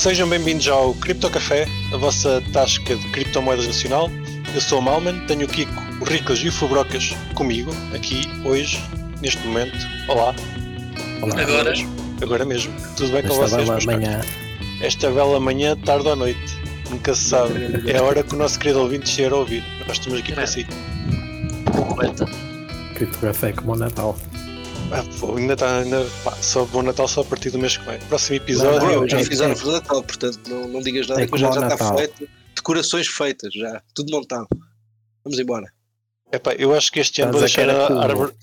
Sejam bem-vindos ao Cripto Café, a vossa tasca de criptomoedas nacional. Eu sou o Malman, tenho o Kiko, o Riclas e o Fubrocas comigo, aqui, hoje, neste momento. Olá. Olá. Agora. Agora mesmo. Tudo bem com Esta vocês? bela manhã. Esta bela manhã, tarde ou noite. Nunca se sabe. É a hora que o nosso querido ouvinte estiver a ouvir. Nós estamos aqui para É. si. Completa. Criptografia como o Natal. Ah, pô, ainda está. Ainda, pá, só bom Natal só a partir do mês que vem. Próximo episódio. Não, já é- fizeram é- o Natal, portanto não, não digas nada É que já está feito. Decorações feitas já, tudo montado. Vamos embora. Epá, eu acho que este ano vou Estás deixar a, tudo. árvore,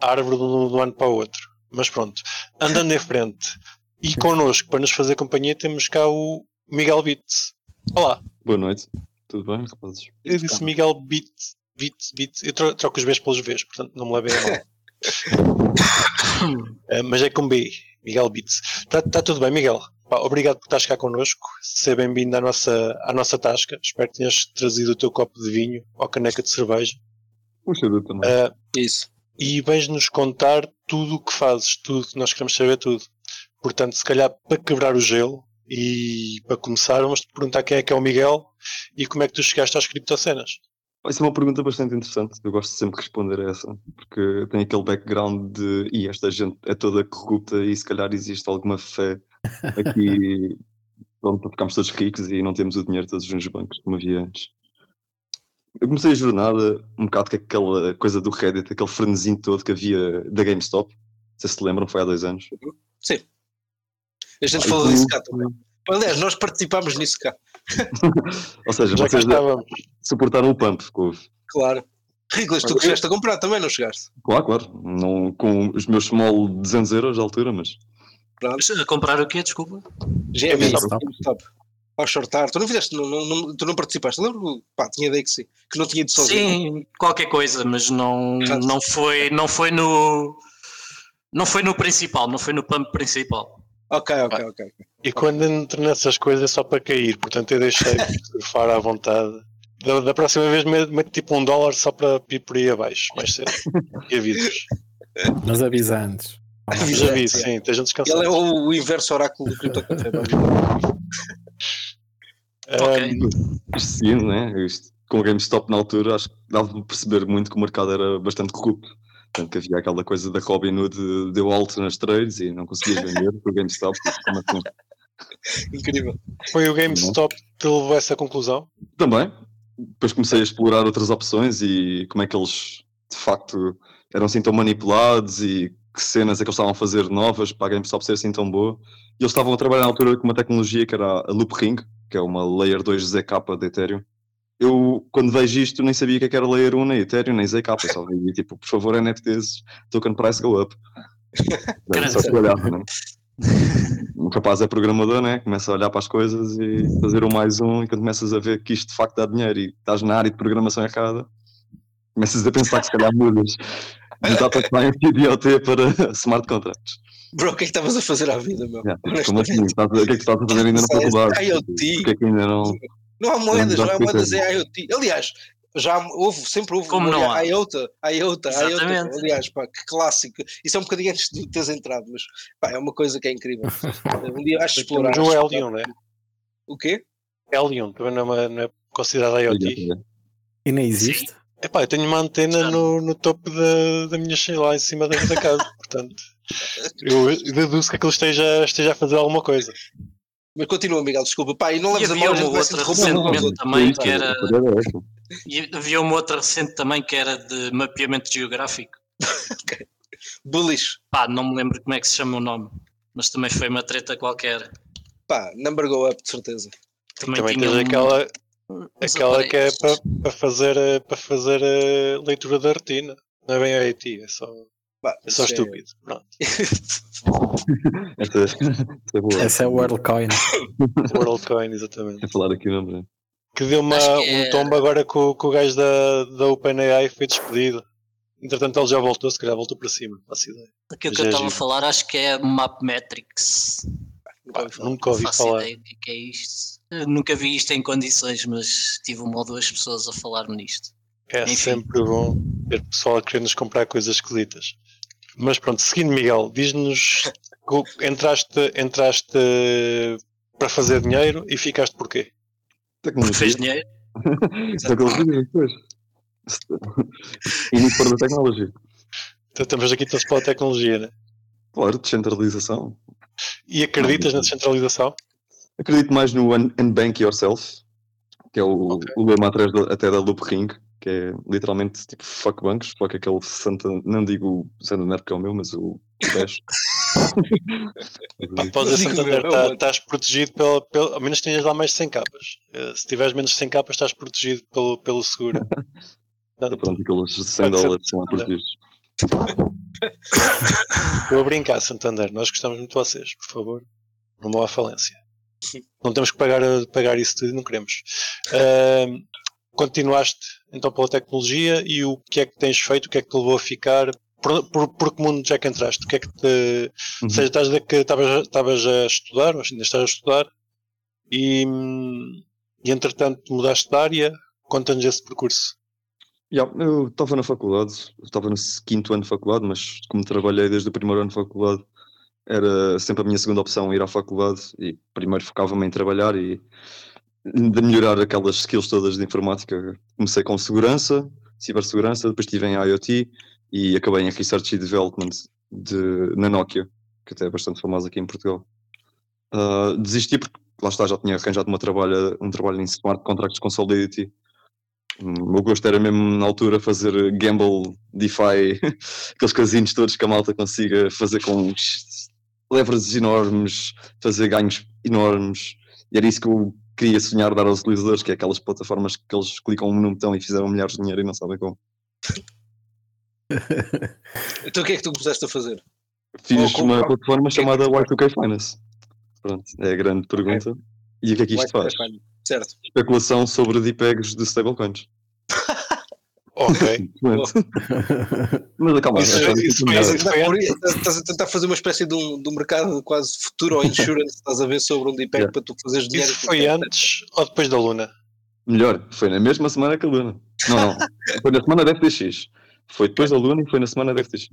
a árvore do, do ano para o outro. Mas pronto, andando em frente. E connosco, para nos fazer companhia, temos cá o Miguel Bits. Olá, Boa noite, tudo bem, rapazes? eu disse Miguel Bits. Bits, Bits. Eu tro- troco os Bs pelos Vs, portanto não me levem a mal. Eh, mas é com B, Miguel Bits. Está tá tudo bem, Miguel? Pá, obrigado por estás cá connosco. Seja bem-vindo à nossa, à nossa tasca. Espero que tenhas trazido o teu copo de vinho ou caneca de cerveja. Puxa, eu também. Eh, Isso. e vais-nos contar tudo o que fazes, tudo, nós queremos saber tudo. Portanto, se calhar para quebrar o gelo e para começar, vamos te perguntar quem é que é o Miguel e como é que tu chegaste às criptocenas. Vai ser uma pergunta bastante interessante, eu gosto sempre de responder a essa, porque tem aquele background de e esta gente é toda corrupta e se calhar existe alguma fé aqui pronto, para ficarmos todos ricos e não temos o dinheiro todos nos bancos como havia antes. Eu comecei a jornada um bocado com aquela coisa do Reddit, aquele frenesinho todo que havia da GameStop. Não sei se se lembram, foi há dois anos. Sim. A gente Ah, falou disso cá também. Aliás, nós participámos nisso cá. Ou seja, Já cá vocês estávamos. Suportaram o pump que houve. Claro. Riclas, tu que chegaste a comprar também, não chegaste? Claro, claro. Não, com os meus small 200 euros de altura, mas Pronto. A comprar o quê? Desculpa. GM, GameStop. GameStop. Ao shortar. Tu não fizeste, não, não, tu não participaste. Lembro, pá, tinha ideia que sim. Que não tinha ido sozinho. Sim, qualquer coisa, mas não, não, foi, não foi no. Não foi no principal, não foi no pump principal. Ok, ok, ok. E quando entro nessas coisas é só para cair, portanto eu deixei de fora à vontade. Da, da próxima vez meto meto tipo um dólar só para ir por aí abaixo, mais cedo. E avisos. Mas avisa antes. Já vi, sim, estejam Ele descansados. é o, inverso oráculo do Crypto Café. basicamente. Ok. Um, isto seguindo, né? Isto, com o GameStop na altura, acho que dava para perceber muito que o mercado era bastante corrupto. Portanto, que havia aquela coisa da Robinhood deu alto nas trades e não conseguias vender com o GameStop. Como assim? Incrível. foi o GameStop que levou a essa conclusão? Também. Depois comecei a explorar outras opções e como é que eles, de facto, eram assim tão manipulados e que cenas é que eles estavam a fazer novas para a GameStop ser assim tão boa. E eles estavam a trabalhar na altura com uma tecnologia que era a Loop Ring, que é uma Layer 2 ZK de Ethereum. Eu, quando vejo isto, nem sabia o que é era Layer 1 nem Ethereum, nem ZK. Eu só via, tipo, por favor, NFTs, token price go up. Só que olhava, né? Um rapaz é programador, né? Começa a olhar para as coisas e fazer um mais um, e quando começas a ver que isto de facto dá dinheiro e estás na área de programação errada, começas a pensar que se calhar mudas de data science e de IoT para smart contracts. Bro, o que é que estavas a fazer à vida, meu? Yeah, tipo, como assim? Estás O que é que estás a fazer ainda na Science, faculdade? IoT. Porque é que ainda não. Não há moedas, Não há dá moedas, é IoT. Aliás, já houve, sempre houve Como uma não há? IOTA, IOTA, IOTA. Aliás, pá, que clássico. Isso é um bocadinho antes de teres entrado, mas pá, é uma coisa que é incrível. Um dia acho explorar. Temos o Helion, né? O quê? Helion, também não é, não é considerado IoT. E nem existe. Epá, eu tenho uma antena no, no topo da, da minha sei lá em cima da, da casa, portanto eu deduzo que aquilo esteja, esteja a fazer alguma coisa. Mas continua, Miguel, desculpa. Pá, e não E leves a havia mal, a uma vai se outra recentemente também que era. a é. E havia uma outra recente também que era de mapeamento geográfico. Bullish. Pá, não me lembro como é que se chama o nome, mas também foi uma treta qualquer. Pá, number go up, de certeza. Também, Também tinha um- aquela, aquela que é para, para fazer, eh, para fazer a leitura da retina. Não é bem IoT, é só, Pá, é só isso estúpido. Pronto. Essa, essa é boa. Essa é o WorldCoin. WorldCoin, exatamente. Quer falar aqui, não é? Que deu uma, que é- um tombo agora que o, que o gajo da, da OpenAI foi despedido. Entretanto, ele já voltou, se calhar voltou para cima. Faço ideia. Aquilo que eu é estava a falar, acho que é Mapmetrics. Nunca ouvi falar. Nunca ouvi faço falar. ideia que é que é isto. Eu nunca vi isto em condições, mas tive uma ou duas pessoas a falar nisto. É Enfim. sempre bom ter pessoal a querer-nos comprar coisas esquisitas. Mas pronto, seguindo Miguel, diz-nos, entraste, entraste para fazer dinheiro e ficaste porquê? Porque fez dinheiro. Tecnologia, pois. Início para a tecnologia. Então estamos aqui todos pela tecnologia, né? Claro, descentralização. E acreditas na descentralização? Acredito mais no un- Unbank Yourself, que é o, Ok. o lema atrás da- até da Loop Ring, que é literalmente tipo fuck bancos, fuck aquele Santa, não digo o Santander porque é o meu, mas o 10. Pá, Podes dizer Digo Santander, eu, tá- estás protegido pelo, pelo. Ao menos tenhas lá mais de 100 capas. Eh, Se tiveres menos de 100 capas, estás protegido pelo, pelo seguro. Então, pronto, aqueles 100 Pode ser dólares são protegidos. Estou a brincar, Santander. Nós gostamos muito de vocês, por favor. Não vão à falência. Não temos que pagar, pagar isso tudo, não queremos. Ahm, continuaste então pela tecnologia e o que é que tens feito? O que é que te levou a ficar? Por, por, por que mundo já que entraste? O que é que te. Uhum. Ou seja, estás a que estavas a estudar, ou ainda estás a estudar, e, e entretanto mudaste de área. Conta-nos esse percurso. Yeah, eu estava na faculdade, estava no quinto ano de faculdade, mas como trabalhei desde o primeiro ano de faculdade, era sempre a minha segunda opção ir à faculdade e primeiro focava-me em trabalhar e de melhorar aquelas skills todas de informática. Comecei com segurança, cibersegurança, depois estive em IoT e acabei em Research e Development de, na Nokia, que até é bastante famosa aqui em Portugal. Ah, desisti porque lá está, já tinha arranjado uma trabalho, um trabalho em Smart Contracts com Solidity O meu gosto era mesmo na altura fazer gamble, DeFi, aqueles casinhos todos que a malta consiga fazer com uns leverages enormes, fazer ganhos enormes. E era isso que eu queria sonhar dar aos utilizadores, que é aquelas plataformas que eles clicam num botão e fizeram milhares de dinheiro e não sabem como. Então o que é que tu começaste a fazer? Fiz como- uma plataforma que é que chamada tu Y2K Finance. Pronto, é a grande pergunta. E o que é que isto faz? Finance. Certo. Especulação sobre DPEGs de stablecoins. Ok. Mas calma, Isso- isso Estás a tentar pôr- estás- Estás a tentar fazer uma espécie de um, de um mercado quase futuro ou insurance, estás a ver sobre um DPEG Yeah. para tu fazeres dinheiro. Isso foi antes ou depois da Luna? Melhor, foi na mesma semana que a Luna. Não, não. Foi na semana da FTX. Foi depois da Luna e foi na semana da FTX.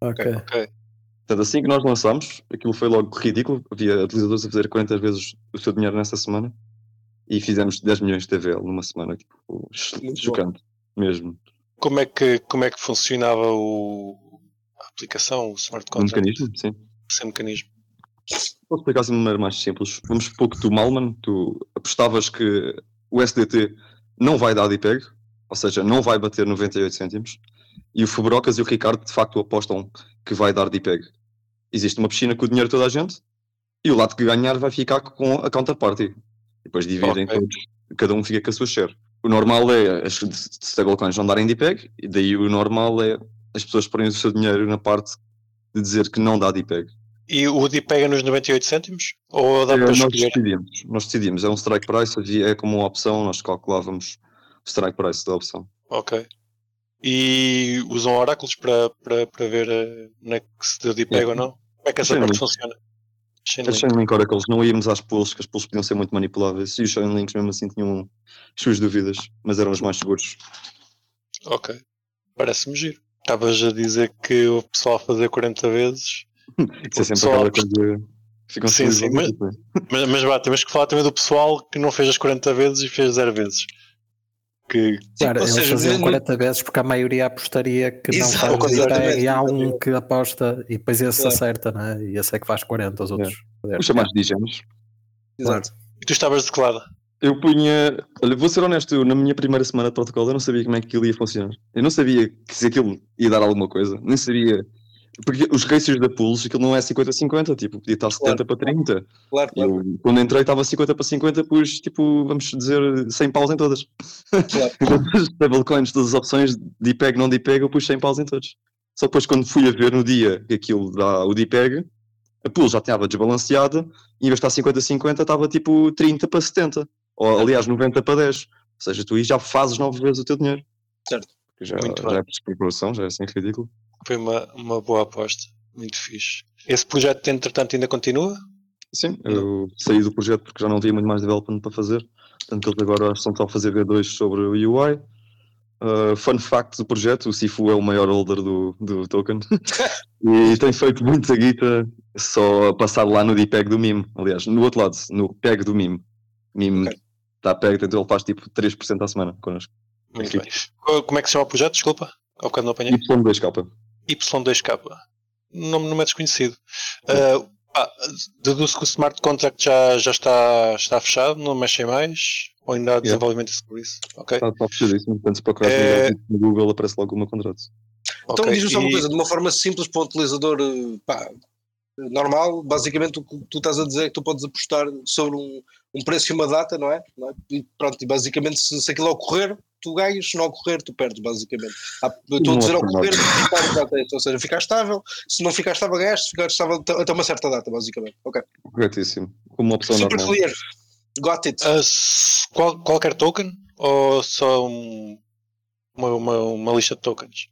Ok. Portanto, assim que nós lançámos, aquilo foi logo ridículo. Havia utilizadores a fazer 40 vezes o seu dinheiro nessa semana e fizemos 10 milhões de TVL numa semana. Tipo, chocante, mesmo. Como é que, como é que funcionava o, a aplicação, o smart contract? mecanismo, sim. Esse mecanismo. Posso explicar assim de maneira mais simples. Vamos supor que tu, Malman, tu apostavas que o SDT não vai dar DPEG, ou seja, não vai bater 98 cêntimos, e o Fubrocas e o Ricardo de facto apostam que vai dar DPEG. Existe uma piscina com o dinheiro de toda a gente, e o lado que ganhar vai ficar com a counterparty. E depois dividem Ok. todos, cada um fica com a sua share. O normal é as stablecoins não darem DPEG, e daí o normal é as pessoas porem o seu dinheiro na parte de dizer que não dá DPEG. E o DIP pega nos 98 cêntimos? Ou dá É, para nós escolher? decidimos, nós decidimos, é um strike price, é como uma opção, nós calculávamos o strike price da opção. Ok. E usam oráculos para, para, para ver eh, onde é que se deu DIP Yeah. ou não? Como é que essa Chainlink. parte funciona? As Chainlink. Chainlink Oracles não íamos às pools, que as pools podiam ser muito manipuláveis, e os Chainlinks mesmo assim tinham as suas dúvidas, mas eram os mais seguros. Ok. Parece-me giro. Estavas a dizer que o pessoal a fazer 40 vezes. Isso é sempre pessoal- aquela coisa ficam Sim, sim, ao mas-. Mas, mas vá, temos que falar também do pessoal que não fez as 40 vezes e fez 0 vezes. Que Claro, ou eles seja, faziam no- 40 vezes porque a maioria apostaria que não Exato, faz exatamente. DPEG e há um que aposta e depois esse Claro. acerta, né? E esse é que faz 40, os outros. Os chamados digemos. Exato. e tu estavas de que lado? Eu punha. Olha, vou ser honesto, eu, na minha primeira semana de protocolo eu não sabia como é que aquilo ia funcionar. Eu não sabia que se aquilo ia dar alguma coisa, nem sabia. Porque os ratios da pools, aquilo não é 50-50, tipo, podia estar 70 para 30. Claro, claro. eu, quando entrei, estava 50 para 50, pus, tipo, vamos dizer, 100 paus em todas. Claro. Todas as stablecoins, todas as opções, DPEG, não DPEG, eu pus 100 paus em todos. Só depois, quando fui a ver no dia que aquilo dá o DPEG, a pool já estava desbalanceada, e em vez de estar 50-50, estava tipo 30 para 70. Ou, aliás, 90 para 10. Ou seja, tu aí já fazes 9 vezes o teu dinheiro. Certo. Já, Muito já bem. é por especulação, já é assim ridículo. Foi uma, uma boa aposta. Muito fixe. Esse projeto, entretanto, ainda continua? Sim, eu saí do projeto porque já não havia muito mais development para fazer. Portanto, eles agora estão a fazer V2 sobre o UI. Uh, fun fact do projeto: o Sifu é o maior holder do, do token e tem feito muita guita só a passar lá no DPEG do MIM. Aliás, no outro lado, no PEG do MIM. MIM Ok. está PEG, então ele faz tipo 3% à semana connosco. Muito bem. Co- Como é que se chama o projeto? Desculpa. Ao bocado não apanhei. Y2K. Y2K. Nome não é desconhecido. Uh, pá, deduzo que o smart contract já, já está, está fechado, não mexem mais. Ou ainda há desenvolvimento sobre isso? Ok. Está tá fechadíssimo. Portanto, se procurares É- no Google, aparece logo o meu contrato. Então ok. diz-me só uma E- coisa, de uma forma simples para um utilizador eh, pá, normal, basicamente o que tu estás a dizer é que tu podes apostar sobre um, um preço e uma data, não é? Não é? E pronto, e basicamente se, se aquilo ocorrer, tu ganhas, se não ocorrer, tu perdes, basicamente. Estou a dizer ocorre ocorrer, mas ficar isso, ou seja, ficar estável, se não ficar estável, ganhas, se ficar estável até uma certa data, basicamente. Ok. Corretíssimo. Como uma opção Super normal. clear. Got it. Uh, qual- qualquer token? Ou só um- uma, uma, uma lista de tokens?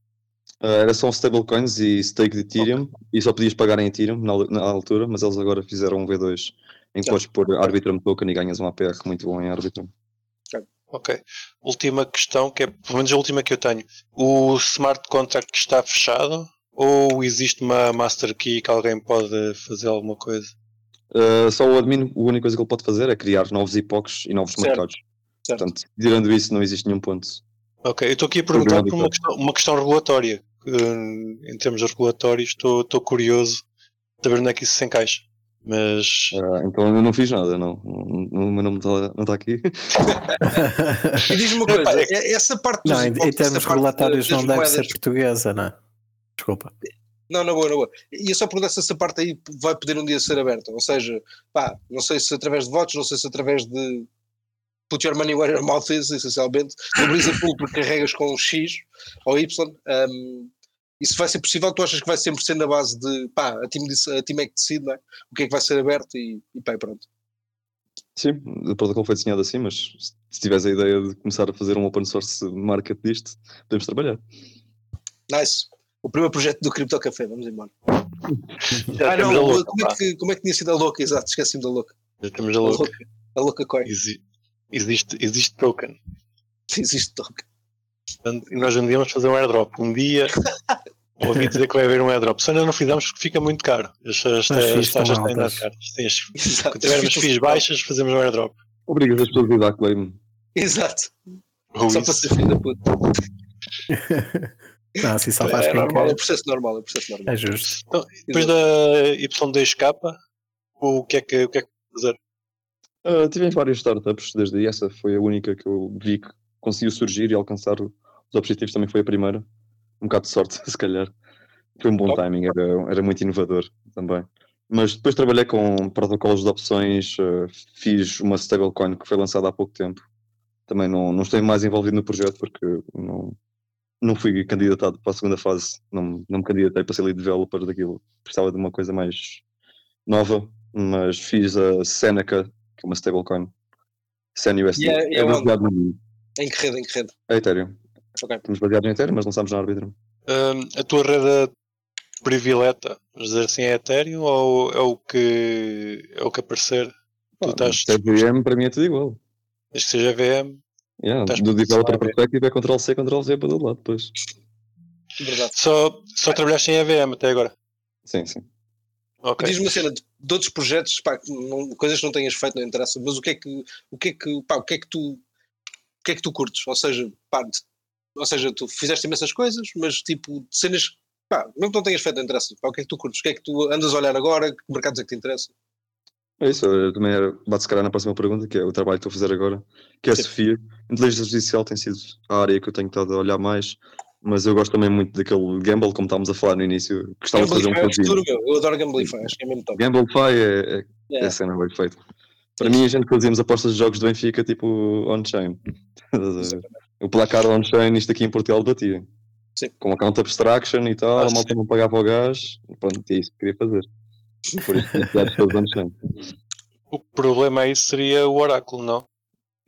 Uh, era só um stablecoins e stake de Ethereum e só podias pagar em Ethereum na, na altura, mas eles agora fizeram um V2 em que Certo. podes pôr Arbitrum token e ganhas um APR muito bom em Arbitrum. Ok. Última questão, que é pelo menos a última que eu tenho. O smart contract está fechado? Ou existe uma master key que alguém pode fazer alguma coisa? Uh, só o admin, a única coisa que ele pode fazer é criar novos epochs e novos Certo. mercados. Certo. Portanto, tirando isso, não existe nenhum ponto. Ok, eu estou aqui a perguntar por uma questão, uma questão regulatória. Hum, em termos regulatórios, estou estou curioso de saber onde é que isso se encaixa. Mas Uh, então eu não fiz nada, não. O meu nome está não tá aqui. E diz-me uma coisa, Epá, é é- essa parte dos Não, em, em termos das não deve ser moedas- portuguesa, não é? Desculpa. Não, na boa, na boa. E eu só perguntar se essa parte aí vai poder um dia ser aberta. Ou seja, pá, não sei se através de votos, não sei se através de put your money where your mouth is, essencialmente. Brisa Pool, porque carregas com um X ou Y. Um, isso vai ser possível? Tu achas que vai sempre ser na base de pá, a time, disse- a time é que decide, não é? O que é que vai ser aberto e, e pá, e pronto. Sim, o protocolo foi desenhado assim, mas se tiveres a ideia de começar a fazer um open source market disto, podemos trabalhar. Nice. O primeiro projeto do Crypto Café, vamos embora. já Ah, temos não, a louca. como, é que, como é que tinha sido a louca? Exato, esqueci-me da louca. Já temos a A louca. louca, a louca coin. Exi- Existe, existe token. Existe token. Portanto, e nós um dia vamos fazer um airdrop. Um dia ouvi dizer que vai haver um airdrop. Se ainda não fizemos porque fica muito caro. As, as, As taxas estão têm caras. Exato. Quando tivermos fees baixas, fazemos um airdrop. Obrigas as pessoas a dar claim. Exato. Ou Só isso. para ser filho da puta. Não, assim só faz É normal, é processo normal, é processo normal. É justo. Então, depois da Y2K, o que é que, o que, é que fazer? Uh, tive várias startups desde aí, essa foi a única que eu vi que conseguiu surgir e alcançar os objetivos, também foi a primeira. Um bocado de sorte, se calhar. Foi um bom Top. timing, era, era muito inovador também. Mas depois trabalhei com protocolos de opções, uh, fiz uma stablecoin que foi lançada há pouco tempo. Também não, não estou mais envolvido no projeto porque não, não fui candidatado para a segunda fase, não, não me candidatei para ser lead developer daquilo. Precisava de uma coisa mais nova, mas fiz a Seneca, que é uma stablecoin. SenUSD. E é- é é no Em que rede, em que rede? é Ethereum. Ok. Estamos baseados em Ethereum, mas lançámos na Arbitrum. Hum, a tua rede privileta, vamos dizer assim, é Ethereum ou é o que, é o que aparecer? Tu estás, Se é VM, para mim é tudo igual. desde que seja VM. Yeah, do developer perspective é Ctrl-C, Ctrl-V para todo lado depois. Verdade. Só, só trabalhaste em EVM até agora. Sim, sim. Ok. Diz-me uma cena de, de outros projetos, pá, não- coisas que não tenhas feito, não interessa, mas o que é que, o que, é que, pá, o que é que tu, que é que tu curtes? Ou seja, pá, ou seja, tu fizeste imensas coisas, mas tipo, cenas, pá, mesmo que não tenhas feito, interessa. Pá, o que é que tu curtes? O que é que tu andas a olhar agora? Que mercados é que te interessam? É isso, eu também era, bate se calhar na próxima pergunta, que é o trabalho que estou a fazer agora, que é a Sim. Sofia. Inteligência artificial tem sido a área que eu tenho estado a olhar mais, mas eu gosto também muito daquele Gamble, como estávamos a falar no início. Gostava de fazer um Gamblify é futuro, meu. Eu adoro Gamblify, acho que é mesmo top. Gamblefy é, é, Yeah. é a cena bem feita. Para mim, a gente fazíamos apostas de jogos do Benfica tipo on-chain. o placar on-chain, isto aqui em Portugal batia. Sim. Com account abstraction e tal, Ah, a malta não pagava o gás. Pronto, é isso que queria fazer. Por isso, on-chain. O problema aí seria o oráculo, não?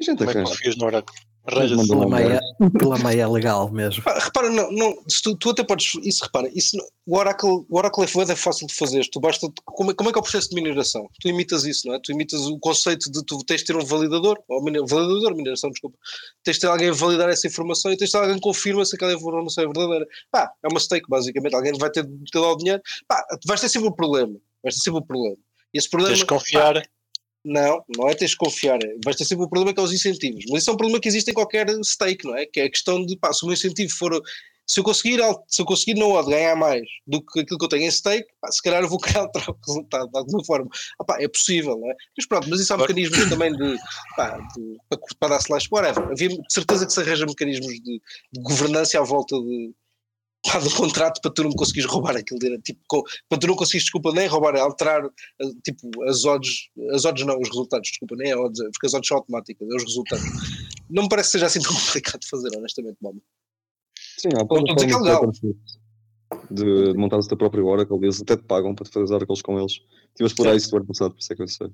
A gente Como é que confias no oráculo? Arranja-se. Pela meia, pela meia legal mesmo. Pá, repara, não, não, se tu, tu até podes. Isso, repara, isso, o Oracle, o Oracle é fácil de fazer. Tu basta. Como é, como é que é o processo de mineração? Tu imitas isso, não é? Tu imitas o conceito de tu tens de ter um validador, ou mine- validador, mineração, desculpa. Tens de ter alguém a validar essa informação e tens de ter alguém que confirma se aquela informação é verdadeira. Pá, é uma stake, basicamente. Alguém vai ter de ter lá o dinheiro. Pá, vais ter sempre um problema. Vais ter sempre um problema. E esse problema. Tens de confiar. Não, não é teres de confiar. Vais ter sempre o problema que é os incentivos. Mas isso é um problema que existe em qualquer stake, não é? Que é a questão de, pá, se o meu incentivo for. Se eu conseguir, se eu conseguir no odd ganhar mais do que aquilo que eu tenho em stake, pá, se calhar eu vou querer alterar o resultado de alguma forma. Ah, pá, é possível, não é? Mas pronto, mas isso há mecanismos também de, pá, de- para, para dar slash whatever. Havia de certeza que se arranja mecanismos de, de governança à volta de, pá, do contrato para tu não me conseguires roubar aquilo dinheiro. Tipo, para tu não conseguires, desculpa, nem roubar, é alterar eh, tipo, as odds, as odds não, os resultados, desculpa, nem a odds, porque as odds são automáticas, é os resultados. Não me parece que seja assim tão complicado de fazer, honestamente, Mama. Sim, há é legal. de, de montar o teu próprio Oracle, eles até te pagam para te fazer oracles com eles. Estive a explorar isso do ano passado, por isso é que eu sei.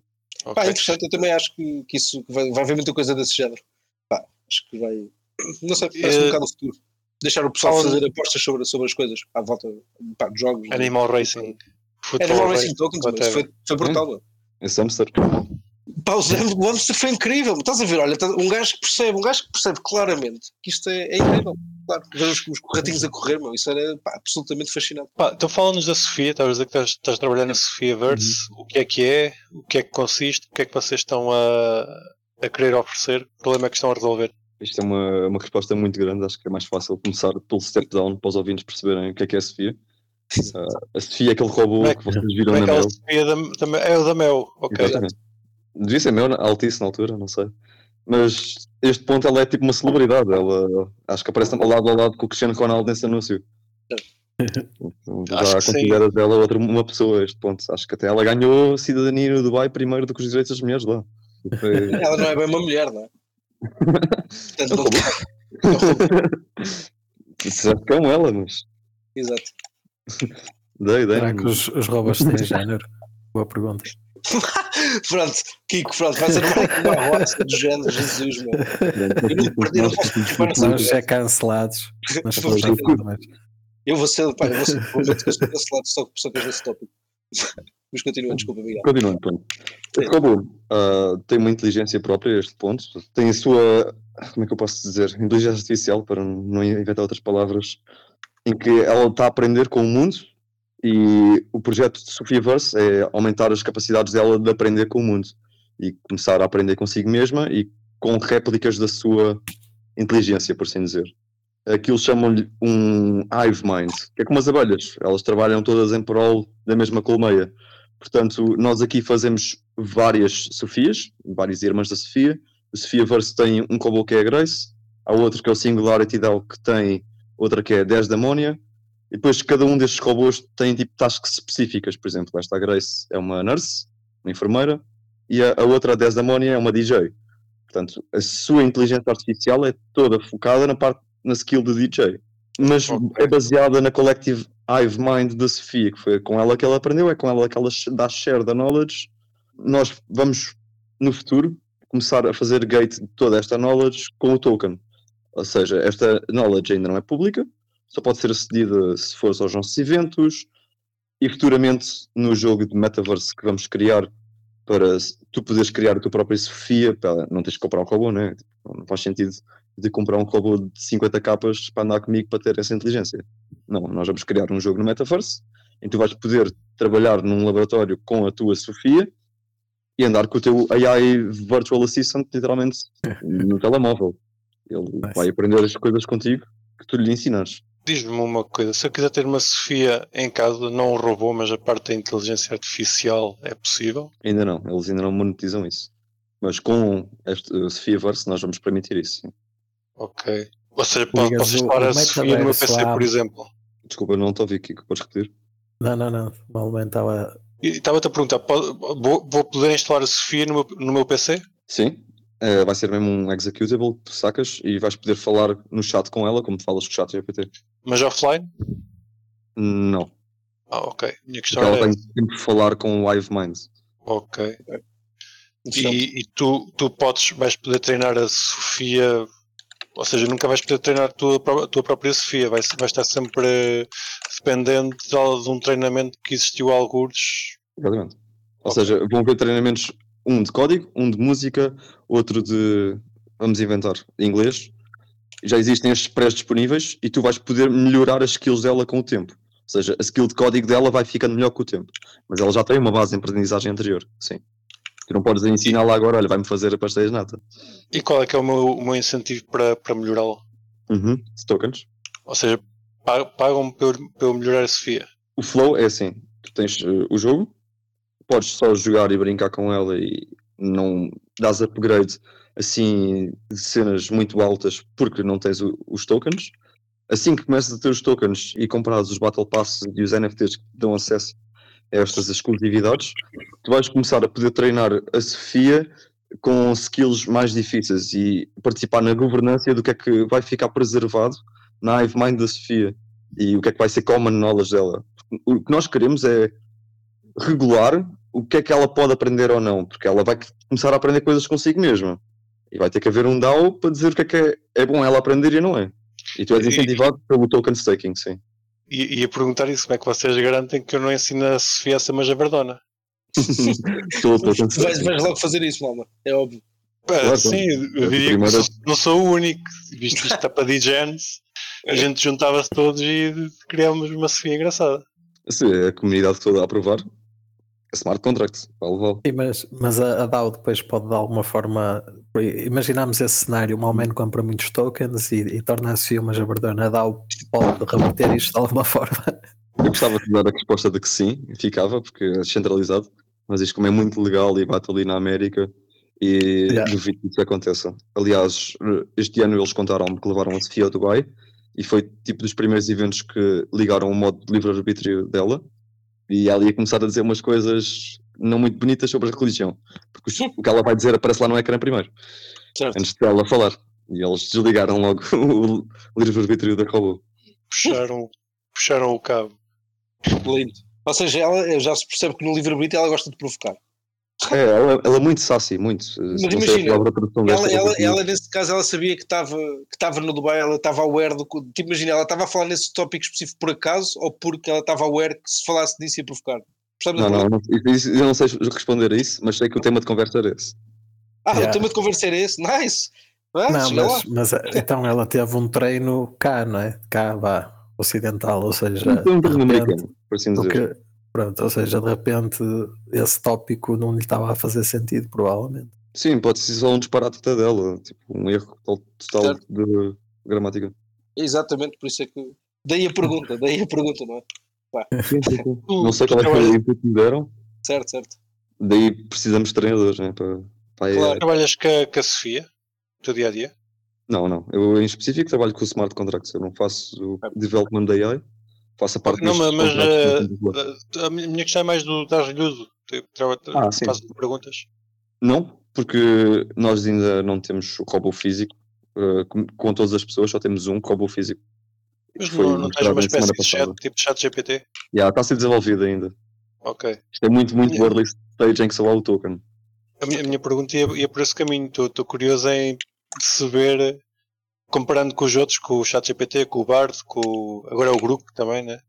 Pá, Ok. é interessante, eu também acho que, que isso que vai, vai haver muita coisa desse género. Pá, acho que vai. Não sei, parece um Eh, bocado o futuro. Deixar o pessoal falando- fazer apostas sobre, sobre as coisas à volta pá, de jogos. Animal Racing. Football Animal Racing Tokens, foi, foi brutal. Esse hamster. Pá, o Zé- o hamster foi incrível. Estás a ver? Olha, tá- um gajo que percebe, um gajo que percebe claramente que isto é, é incrível. Claro, ver os, os ratinhos a correr, meu, isso era pá, absolutamente fascinante. Pá, então fala-nos da Sofia, estavas a dizer que estás, estás a trabalhar na Sofia Verse, Uhum. o que é que é, o que é que consiste, o que é que vocês estão a, a querer oferecer, o problema é que estão a resolver. Isto é uma, uma resposta muito grande, acho que é mais fácil começar pelo step down para os ouvintes perceberem o que é que é a Sofia. Ah, a Sofia é aquele robô é que vocês viram é na que Mel. Sofia da, também é o da Mel, ok. Exatamente. Devia ser meu, Altice na altura, não sei. Mas este ponto ela é tipo uma celebridade. Ela acho que aparece ao lado ao lado com o Cristiano Ronaldo nesse anúncio. Já que sim. consideras dela outra, uma pessoa a este ponto. Acho que até ela ganhou cidadania no Dubai primeiro do que os direitos das mulheres lá. Foi- Ela não é bem uma mulher, não é? Portanto. Certo que é um ela, mas Exato. dei, dei. Será que os, os robôs têm género? Boa pergunta. Pronto, Kiko, pronto, vai ser uma, uma roça de género, Jesus, meu. Eu não perdi, não posso Vamos ser cancelados. Ser. Eu vou ser, pá, eu vou ser, eu sou cancelado só, só que esse tópico. Mas continua, desculpa, Miguel. Continuando, pronto. Ah, tem uma inteligência própria a este ponto. Tem a sua, como é que eu posso dizer, inteligência artificial, para não inventar outras palavras, em que ela está a aprender com o mundo e o projeto de Sophiaverse é aumentar as capacidades dela de aprender com o mundo e começar a aprender consigo mesma e com réplicas da sua inteligência, por assim dizer. Aquilo chamam-lhe um hive mind, que é como as abelhas, elas trabalham todas em prol da mesma colmeia. Portanto, nós aqui fazemos várias Sofias, várias irmãs da Sofia. A Sophiaverse tem um robô que é a Grace, há outro que é o Singularity DAO que tem outra que é 10 da Ammonia, e depois cada um destes robôs tem tipo tasks específicas, por exemplo, esta Grace é uma nurse, uma enfermeira, e a, a outra, a 10 da Ammonia, é uma DJ. Portanto, a sua inteligência artificial é toda focada na parte, na skill de DJ. Mas Ok. é baseada na Collective Hive Mind da Sofia, que foi com ela que ela aprendeu, é com ela que ela dá share da knowledge. Nós vamos, no futuro, começar a fazer gate de toda esta knowledge com o token. Ou seja, esta knowledge ainda não é pública, só pode ser acedida se for aos nossos eventos e futuramente no jogo de metaverse que vamos criar para tu poderes criar a tua própria Sofia, para não teres que comprar um robô, né? Tipo, Não faz sentido de comprar um robô de 50 capas para andar comigo para ter essa inteligência. Não, nós vamos criar um jogo no metaverse em que tu vais poder trabalhar num laboratório com a tua Sofia e andar com o teu AI Virtual Assistant literalmente no telemóvel. Ele Nice. vai aprender as coisas contigo que tu lhe ensinares. Diz-me uma coisa, se eu quiser ter uma Sofia em casa, não um robô, mas a parte da inteligência artificial, é possível? Ainda não, eles ainda não monetizam isso. Mas com este uh, Sophiaverse nós vamos permitir isso. sim. Ok. Ou seja, posso, Ligas posso instalar a Sofia no meu PC, lá. por exemplo. Desculpa, não te ouvi aqui, podes repetir? Não, não, não. Malmente estava. E estava-te a perguntar, vou, vou poder instalar a Sofia no meu, no meu PC? Sim. Eh, vai ser mesmo um executable que tu sacas e vais poder falar no chat com ela, como falas com o chat GPT. Mas offline? Não. Ah, ok. Minha questão Porque ela era tem sempre falar com o Hive Mind. Ok. Interessante. E, e tu, tu podes, vais poder treinar a Sofia Ou seja, nunca vais poder treinar a tua, a tua própria Sofia, vai, vai estar sempre dependente de, de um treinamento que existiu há alguns. Exatamente. Ou Ok. seja, vão haver treinamentos, um de código, um de música, outro de, vamos inventar, inglês. Já existem estes pré-disponíveis e tu vais poder melhorar as skills dela com o tempo. Ou seja, a skill de código dela vai ficando melhor com o tempo. Mas ela já tem uma base em aprendizagem anterior, sim. Tu não podes ensiná-la agora, olha, vai-me fazer a pastéis de nata. E qual é que é o meu, o meu incentivo para, para melhorá-lo? Uhum. Tokens. Ou seja, pa- pagam-me para eu, para eu melhorar a Sofia. O flow é assim: tu tens eh, o jogo, podes só jogar e brincar com ela e não dás upgrade assim de cenas muito altas porque não tens o- os tokens. Assim que começas a ter os tokens e comprares os Battle Passes e os NFTs que te dão acesso estas exclusividades, tu vais começar a poder treinar a Sofia com skills mais difíceis e participar na governança do que é que vai ficar preservado na Hive Mind da Sofia e o que é que vai ser common knowledge dela. O que nós queremos é regular o que é que ela pode aprender ou não, porque ela vai começar a aprender coisas consigo mesma. E vai ter que haver um DAO para dizer o que é que é, é bom ela aprender e não é. E tu és incentivado pelo token staking, sim. E ia perguntar isso, como é que vocês garantem que eu não ensino a Sofia a ser uma javardona? Pelo token Vais, vais logo fazer isso, Malma. É óbvio. Pá, Claro, sim, eu a diria que sou- não sou o único. Visto que isto está para DJs, a gente juntava-se todos e criámos uma Sofia engraçada. Sim, é a comunidade toda a aprovar. Smart contract, para levá-lo. Sim, mas, mas a, a DAO depois pode de alguma forma. Imaginamos esse cenário: uma homem compra muitos tokens e, e torna-se uma jabardona. A DAO pode reverter isto de alguma forma. Eu gostava de dar a resposta de que sim, ficava, porque é descentralizado, mas isto como é muito legal e bate ali na América e Yeah. duvido que isso aconteça. Aliás, este ano eles contaram-me que levaram a Sofia ao Dubai e foi tipo dos primeiros eventos que ligaram o modo de livre-arbítrio dela e ela ia começar a dizer umas coisas não muito bonitas sobre a religião, porque os- o que ela vai dizer aparece lá no ecrã primeiro, Certo. antes de ela falar. E eles desligaram logo o livre-arbítrio da robô. Puxaram, puxaram o cabo. Lindo. Ou seja, ela já se percebe que no livre-arbítrio ela gosta de provocar. É, ela, ela é muito sassy, muito. Não a imagina, Ela, desta ela, ela, nesse caso, ela sabia que estava que estava no Dubai, ela estava aware do. que- Tipo, imagina, ela estava a falar nesse tópico específico por acaso ou porque ela estava aware que se falasse disso ia provocar? Percebes Não, não, pergunta? não, isso- eu não sei responder a isso, mas sei que o tema de conversa era esse. Ah, Yeah. o tema de conversa era esse? Nice! Ah, não, mas, mas então ela teve um treino cá, não é? Cá, vá, ocidental, ou seja, um repente, americano, por assim dizer. Pronto, ou seja, de repente esse tópico não lhe estava a fazer sentido, provavelmente. Sim, pode ser só um disparate até dela, tipo, um erro total, Certo. de gramática. Exatamente, por isso é que. Daí a pergunta, daí a pergunta, não é? Não sei qual é que foi o input que me deram, Certo, certo. daí precisamos de treinadores, né? Para, para Claro. trabalhas com a, com a Sofia, no teu dia a dia? Não, não. Eu em específico trabalho com o smart contracts, eu não faço o development da AI, faço a parte Não, mas, mas, contratos eh, A minha minha questão é mais do tra- tra- Ah, sim. Faz perguntas. Não, porque nós ainda não temos o robô físico. eh, com, com todas as pessoas, só temos um robô físico. Mas não, não tens uma espécie de chat, tipo chat GPT? Já, está a ser desenvolvido ainda. Ok. Isto é muito, muito Yeah. early stage em que só há o token. A minha, a minha pergunta ia, ia por esse caminho. Estou curioso em perceber, comparando com os outros, com o chat GPT, com o Bard, com o, agora é o grupo também, né?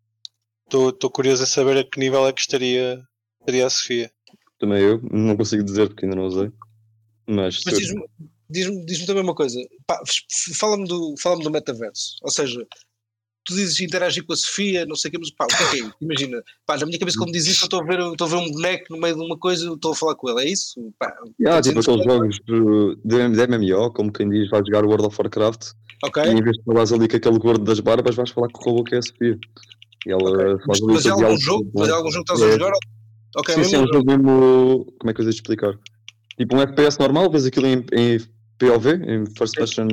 Estou curioso em saber a que nível é que estaria, estaria a Sofia. Também eu, não consigo dizer porque ainda não usei. Mas, Mas diz-me diz diz também uma coisa. Fala-me do, fala do metaverso. Ou seja, tu dizes interagir com a Sofia, não sei o que, mas pá, o que é que é? Imagina, pá, na minha cabeça, quando diz isso, eu estou a ver, estou a ver um boneco no meio de uma coisa e estou a falar com ele. É isso? Pá, yeah, estou tipo aqueles jogos de, de MMO, como quem diz, vais jogar World of Warcraft Ok. e em vez de falares ali com aquele gordo das barbas, vais falar com o robô que é a Sofia. E ela ok. faz Mas, mas é algum jogo? Mas é algum jogo que estás a É. jogar? Ok, sim, sim, é um jogo. jogo mesmo. Como é que eu vou explicar? Tipo um FPS normal, vês aquilo em, em POV, em First Person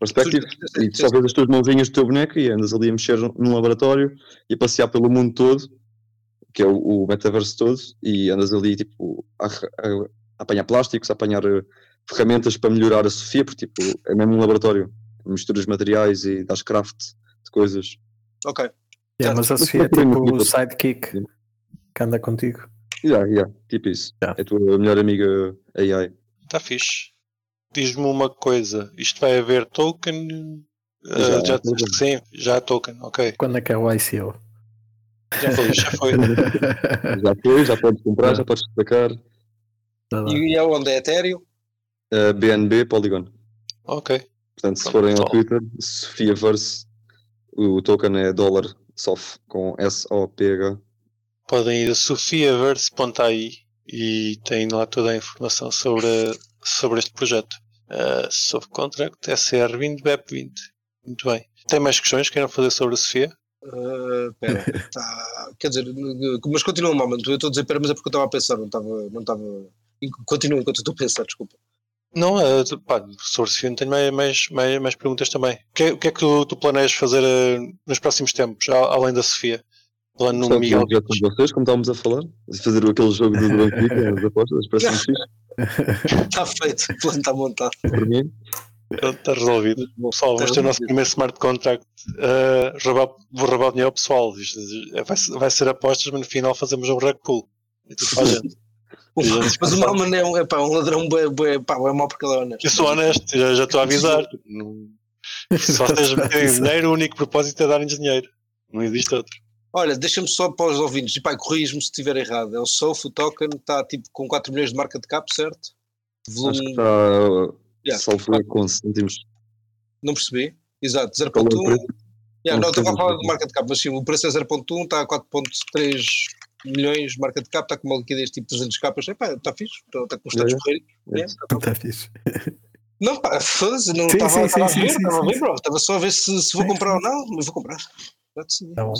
Perspective, Sim, e tu só vês as tuas mãozinhas do teu boneco e andas ali a mexer num laboratório e a passear pelo mundo todo, que é o, o metaverso todo, e andas ali tipo a, a- a apanhar plásticos, a apanhar eh, ferramentas para melhorar a Sofia, porque tipo, é mesmo um laboratório. Misturas materiais e das craft de coisas. Ok. Yeah, mas a Sofia é tipo o sidekick Sim. que anda contigo. Yeah, yeah, tipo isso. Yeah. É a tua melhor amiga AI. Está fixe. Diz-me uma coisa. Isto vai haver token? Ah, Já, já, token. sim, já há token, ok. Quando é que é o ICO? Já foi, já foi. Já foi, já podes comprar, já podes destacar. Tá. E é onde é Ethereum? Uh, BNB Polygon. ok. Portanto, se Pronto, forem ao. Twitter, Sophiaverse, o token é dólar SOF com S-O-P-H. Podem ir a sofiaverse.ai e têm lá toda a informação sobre, sobre este projeto. Uh, sobre contract SR20 BEP20. Muito bem. Tem mais questões que queiram fazer sobre a Sofia? Ah, Espera, tá, quer dizer, mas continua um momento. Eu estou a dizer, pera, mas é porque eu estava a pensar, não estava. Não estava... Continua enquanto eu estou a pensar, desculpa. Não, uh, pá, sobre a Sofia não tenho mais, mais, mais, mais perguntas também. O que, é- o que é que tu, tu planeias fazer uh, nos próximos tempos, a- além da Sofia? Plano no Miguel. já com vocês, como estávamos a falar, fazer aquele jogo do Benfica, as apostas, parece-me fixe, Está feito, o plano está montado. Está resolvido. Pessoal, vamos ter o nosso primeiro smart contract. Uh, roubar, vou roubar o dinheiro ao pessoal. É, vai, ser- vai ser apostas, mas no final fazemos um rug pull. E tudo para a gente. Mas o Malman é um, é, pá, um ladrão bué, bué, pá, é mau porque ele é honesto. Eu sou honesto, já, já estou a avisar. Não- Se vocês meterem dinheiro, o único propósito é darem-lhes dinheiro. Não existe outro. Olha, deixa-me só para os ouvintes, e pá, corrijo-me se estiver errado. É o SOF, o token, está tipo com 4 milhões de market cap, certo? Acho que Volume, está, Yeah, salvo erro, com cêntimos. não percebi. Exato, Qual é o 0.1. preço? Yeah, não, estou a falar de market cap, mas sim, o preço é 0.1, está a 4.3 milhões de market cap, está com uma liquidez tipo 300 capas. Epá, está fixe, está, está com os status É. porreiros. É. Yeah, tá Está fixe. Não, pá, foda-se, não estava estava a ver, estava a ver, bro. Estava só a ver se, se vou comprar ou não, mas vou comprar. Já decidi. Tá bom.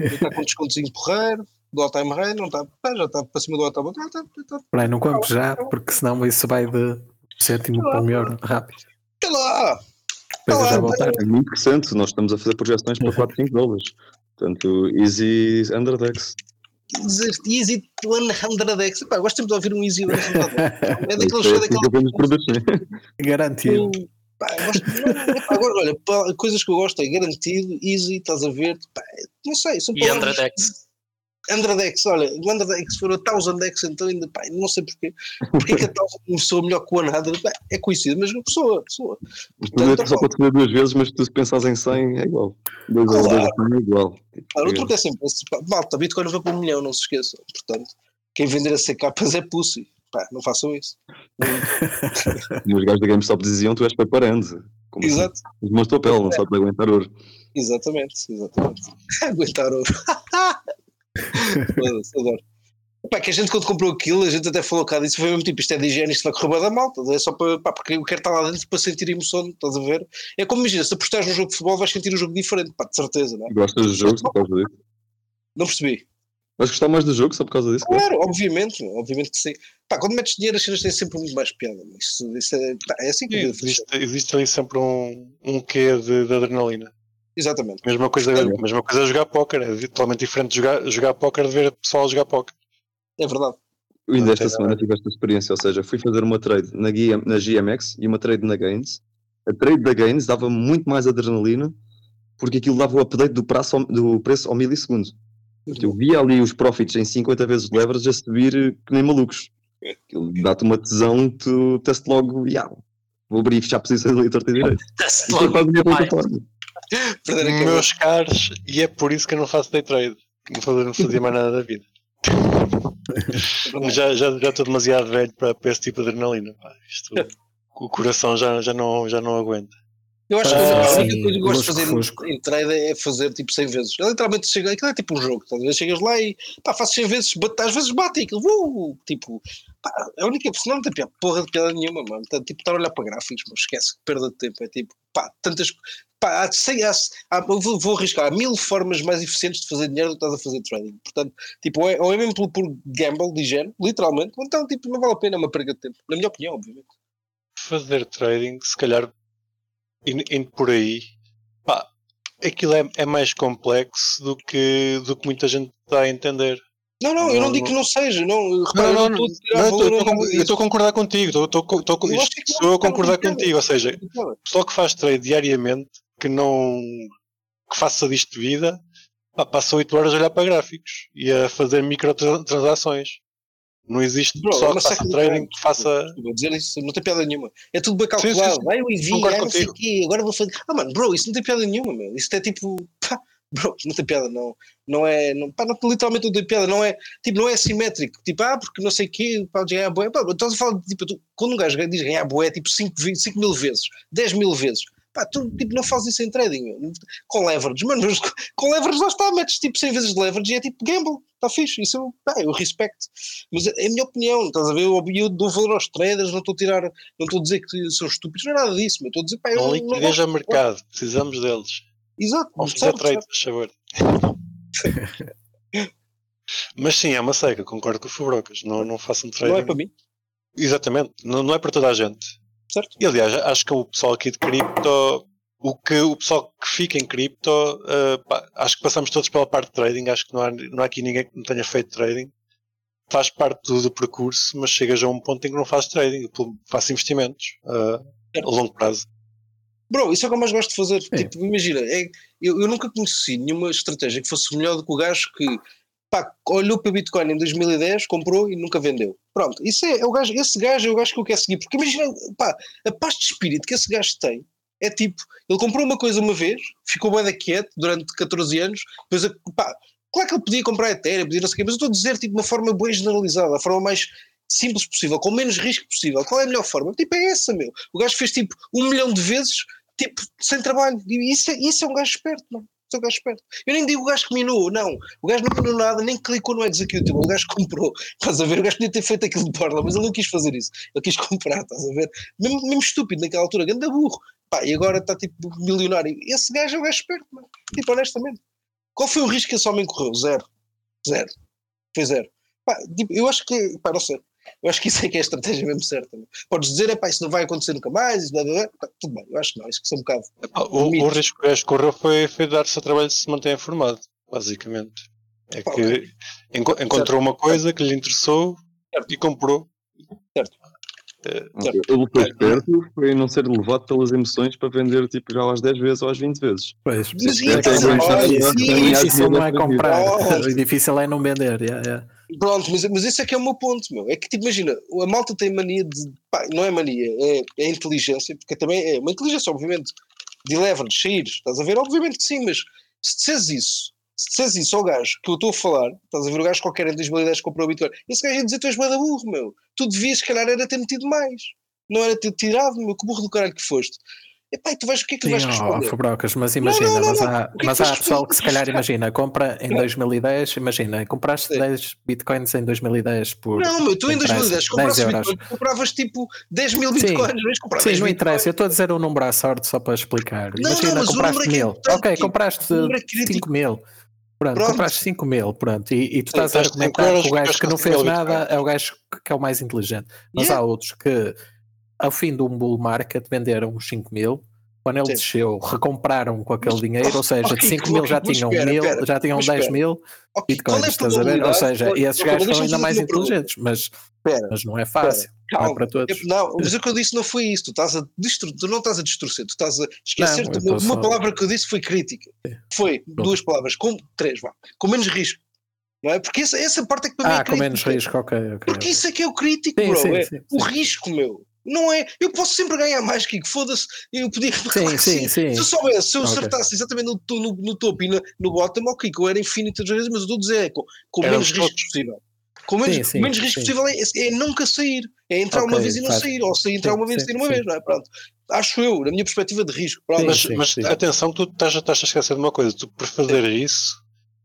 Está com um descontozinho porreiro, do all-time high, não está, pá, já está para cima do all-time high. Está, está, Espera aí, não compro já, porque senão isso vai de sétimo para o melhor rápido. está lá! Depois eu Tá já lá, vou tá tarde. É muito recente, nós estamos a fazer projeções para 4, 5 dólares. Portanto, easy underdex. Easy 100x. Pá, gosto sempre de ouvir um Easy 100x. É daqueles. É é que daqueles né? Garantido. Pá, gosto, não, pá, agora, olha, pá, coisas que eu gosto é garantido, easy, estás a ver, pá, não sei, são E Andradex. Andradex, olha, o Andradex for a Thousand então ainda, pá, não sei porquê, porque é que a Thousand começou melhor que o pá, é conhecido, mas não pessoa, pessoa. O produto só pode fazer duas vezes, mas tu se pensares em 100 é igual. 2 ou Claro. 2 é igual. Claro, o truque é sempre malta, Bitcoin vai para um milhão, não se esqueçam, portanto, quem vender a CKs é pussy, pá, não façam isso. E os gajos da GameStop diziam: tu és preparando. Como assim? Exato, Demonstrou pele, não sabe aguentar ouro. exatamente, exatamente. Aguentar ouro. Adoro. Pá, que a gente quando comprou aquilo, a gente até falou cá disso, foi mesmo tipo, isto é de higiene, isto vai correr da malta, é só para, pá, porque eu quero estar lá dentro para sentir emoção, estás a ver? É como imagina, se apostares num jogo de futebol vais sentir um jogo diferente, pá, de certeza, não é? Gostas do jogo só por causa disso? Não percebi. Vais gostar mais do jogo só por causa disso? Claro, obviamente, obviamente que sim. Pá, quando metes dinheiro as cenas têm sempre muito mais piada, mas isso, isso é, pá, é assim que a vida Existe, existe ali sempre um, um quê de, de adrenalina. Exatamente. Mesma coisa, É. mesma coisa é jogar póquer. É totalmente diferente de jogar, jogar póquer de ver o pessoal jogar póquer. É verdade. Eu ainda Não esta semana tive esta experiência, ou seja, fui fazer uma trade na, GM, na GMX e uma trade na Gains. A trade da Gains dava muito mais adrenalina porque aquilo dava o update do, prazo, do preço ao milissegundo. Eu via ali os profits em 50 vezes de leverage a subir eh, que nem malucos. Dá-te uma tesão, tu teste logo, yeah, vou abrir e fechar posições ali torta e direito. Está-se E foi logo minha plataforma. Perder. Meus caros, e é por isso que eu não faço day trade. Não fazia, não fazia mais nada da vida. Já, já, já estou demasiado velho para, para esse tipo de adrenalina. pá. Isto, o coração já, já, não, já não aguenta. Eu acho que Ah, a única coisa que eu gosto de fazer fusco. em, trade é fazer tipo 100 vezes. Eu literalmente chego, aquilo é tipo um jogo, ver? chegas lá e pá, faço 100 vezes, bate- às vezes bate e aquilo, uh, tipo, pá, a única senão não tem piada, porra de piada nenhuma, mano. Tá, tipo, estar a olhar para gráficos, mas esquece, perda de tempo. É tipo, pá, tantas, pá, há, sei, há, há- vou, vou arriscar, há mil formas mais eficientes de fazer dinheiro do que estás a fazer trading. Portanto, tipo, ou é, ou é mesmo por, por gamble de higiene, literalmente, então, tipo, não vale a pena, é uma perda de tempo. Na minha opinião, obviamente. Fazer trading, se calhar, indo, por aí, pá, aquilo é, é mais complexo do que, do que muita gente está a entender. Não, não, eu não Não, digo não. que não seja, não, repara, não tirar não, eu estou- a concordar contigo. Estou, a não, concordar não contigo. Ou seja, o pessoal que faz trade diariamente, que não que faça disto vida, pá, passa 8 horas a olhar para gráficos e a fazer microtransações. Não existe Bro, pessoal é que faça trading que faça. Desculpa, dizer isso não tem piada nenhuma. É tudo bem Sim, sim, calculado. sim. Vai eu envio, não sei o quê, agora vou fazer. Ah, mano, bro, isso não tem piada nenhuma, meu. Isso é tipo. Pá, bro, não tem piada, não. Não é. Não, pá, não, literalmente não tem piada. Não é. Tipo, não é simétrico. Tipo, ah, porque não sei o quê, pá, ganhar boé. Pá, estás a falar de tipo, tu, quando um gajo diz ganhar boé, tipo 5 mil vezes, 10 mil vezes. Pá, tu tipo, não fazes isso em trading, meu. com leverage, mano, mas com leverage lá está, metes tipo 100 vezes de leverage e é tipo gamble, está fixe, isso eu, pá, eu respeito, mas é a minha opinião, estás a ver, eu, eu dou valor aos traders, não estou a tirar, não estou a dizer que são estúpidos, não é nada disso, mas estou a dizer, pá, eu Não não liquidez gosto- a mercado, precisamos deles. Exato, Vamos fazer trade, por favor. Mas sim, é uma seca, concordo com o Fubrocas. Não, não façam trading. não é para mim, Exatamente, não, não é para toda a gente. Certo? E aliás, acho que o pessoal aqui de cripto, o que o pessoal que fica em cripto, pá, acho que passamos todos pela parte de trading, acho que não há, não há aqui ninguém que não tenha feito trading. Faz parte do, do percurso, mas chegas a um ponto em que não fazes trading, faz investimentos eh, a longo prazo. Bro, isso é o que eu mais gosto de fazer. Tipo, imagina, é, eu, eu nunca conheci nenhuma estratégia que fosse melhor do que o gajo que pá, olhou para Bitcoin em 2010, comprou e nunca vendeu. Pronto, isso é, é o gajo, esse gajo é o gajo que eu quero seguir. Porque imagina, pá, a paz de espírito que esse gajo tem é tipo, ele comprou uma coisa uma vez, ficou bem quieto durante 14 anos, depois, pá, claro que ele podia comprar Ethereum, podia não sei o quê, mas eu estou a dizer tipo, de uma forma bem generalizada, a forma mais simples possível, com menos risco possível. Qual é a melhor forma? Tipo, é essa, meu. O gajo fez tipo um milhão de vezes tipo, sem trabalho. E isso é, isso é um gajo esperto, não? Um gajo esperto. Eu nem digo o gajo que minou, não. O gajo não minou nada, nem clicou no executable. O gajo comprou. Estás a ver? O gajo podia ter feito aquilo de borla, mas ele não quis fazer isso. Ele quis comprar, estás a ver? Mesmo, mesmo estúpido naquela altura, ganda burro. Pá, e agora está tipo milionário. Esse gajo é um gajo esperto, mano. Tipo, honestamente. Qual foi o risco que esse homem correu? Zero. Zero. Foi zero. Pá, tipo, eu acho que, pá, não sei. Eu acho que isso é que é a estratégia mesmo certa. meu. Podes dizer, é pá, isso não vai acontecer nunca mais, blá, blá, blá. Tudo bem, eu acho que não, isso que é um bocado. Epá, o, o risco que o gajo correu foi, foi dar-se ao trabalho de se manter informado, basicamente. É Pá, que ok. enco- encontrou uma coisa que lhe interessou Certo. e comprou. Ele foi esperto foi não ser levado pelas emoções para vender tipo já às 10 vezes ou às 20 vezes. Pois, isso, é é difícil não é dinheiro comprar, Oh. o difícil é não vender. yeah, yeah. Pronto, mas, mas esse é que é o meu ponto, meu. É que, tipo, imagina, a malta tem mania de. Pá, não é mania, é, é inteligência, porque também é uma inteligência, obviamente, de leverage, sair, estás a ver? Obviamente que sim, mas se disseres isso, se disseres isso ao gajo que eu estou a falar, estás a ver o gajo qualquer em 2010 que comprou o Bitcoin, esse gajo ia dizer: Tu és bué da burro, meu. Tu devias, se calhar, era ter metido mais. Não era ter tirado, meu, que burro do caralho que foste. Epá, e tu vais, o que é que tu vais Sim, responder? Fabrocas, mas imagina, não, não, mas não. há, O que é mas há pessoal que se calhar imagina, compra em 2010, imagina, compraste Sim. 10 bitcoins em 2010 por. Não, meu, tu em interessa, 2010 10 compraste euros. Bitcoin, compravas tipo 10 mil Sim. Bitcoins, não és comprar Sim, 10 não interessa, eu estou a dizer um número à sorte só para explicar. Não, Imagina, não, mas compraste é é mil. ok, tipo, compraste é crítico. 5 mil. Pronto, Pronto. compraste 5 mil, pronto, e, e tu estás a argumentar que o gajo que não 5 fez nada é o gajo que é o mais inteligente. Mas há outros que, ao fim de um bull market, venderam os 5 mil. Quando ele Sim. desceu, recompraram com aquele Mas, dinheiro, ou seja, de ok, 5 mil já tinham espera, mil, já tinham mas 10 espera. mil Ok, bitcoins, qual é estás a ver? Ou seja, Olha, esses gajos são ainda mais inteligentes, mas, mas não é fácil. Não é calma. para todos. Não, mas o que eu disse não foi isso. Tu, estás a destru... tu não estás a distorcer, tu estás a esquecer-te. Não, Uma, estou uma só- palavra que eu disse foi crítica. Foi duas palavras, com três, vá. Com menos risco. Não é? Porque essa, essa parte é que para mim é Ah, com crítica. menos risco, ok, ok. Porque ok. isso é que é o crítico, Sim, bro. sim, é sim, o sim. risco, meu. Não é? Eu posso sempre ganhar mais, Kiko. Foda-se. Eu podia. Claro que sim, sim. Se eu soubesse, se eu Ok. acertasse exatamente no, no, no topo e na- no bottom, ok, que eu era infinitas vezes, mas eu estou a dizer, é com, com menos risco todos. possível. Com menos, Sim, sim, menos risco sim. possível é, é nunca sair. É entrar uma Ok, vez e não faz- sair. Ou sair, entrar sim, uma vez e sim, sair uma sim. vez, não é? Pronto. Acho eu, na minha perspectiva de risco. Sim, Mas, sim, mas sim. atenção, tu estás, estás a esquecer de uma coisa: tu por fazer isso,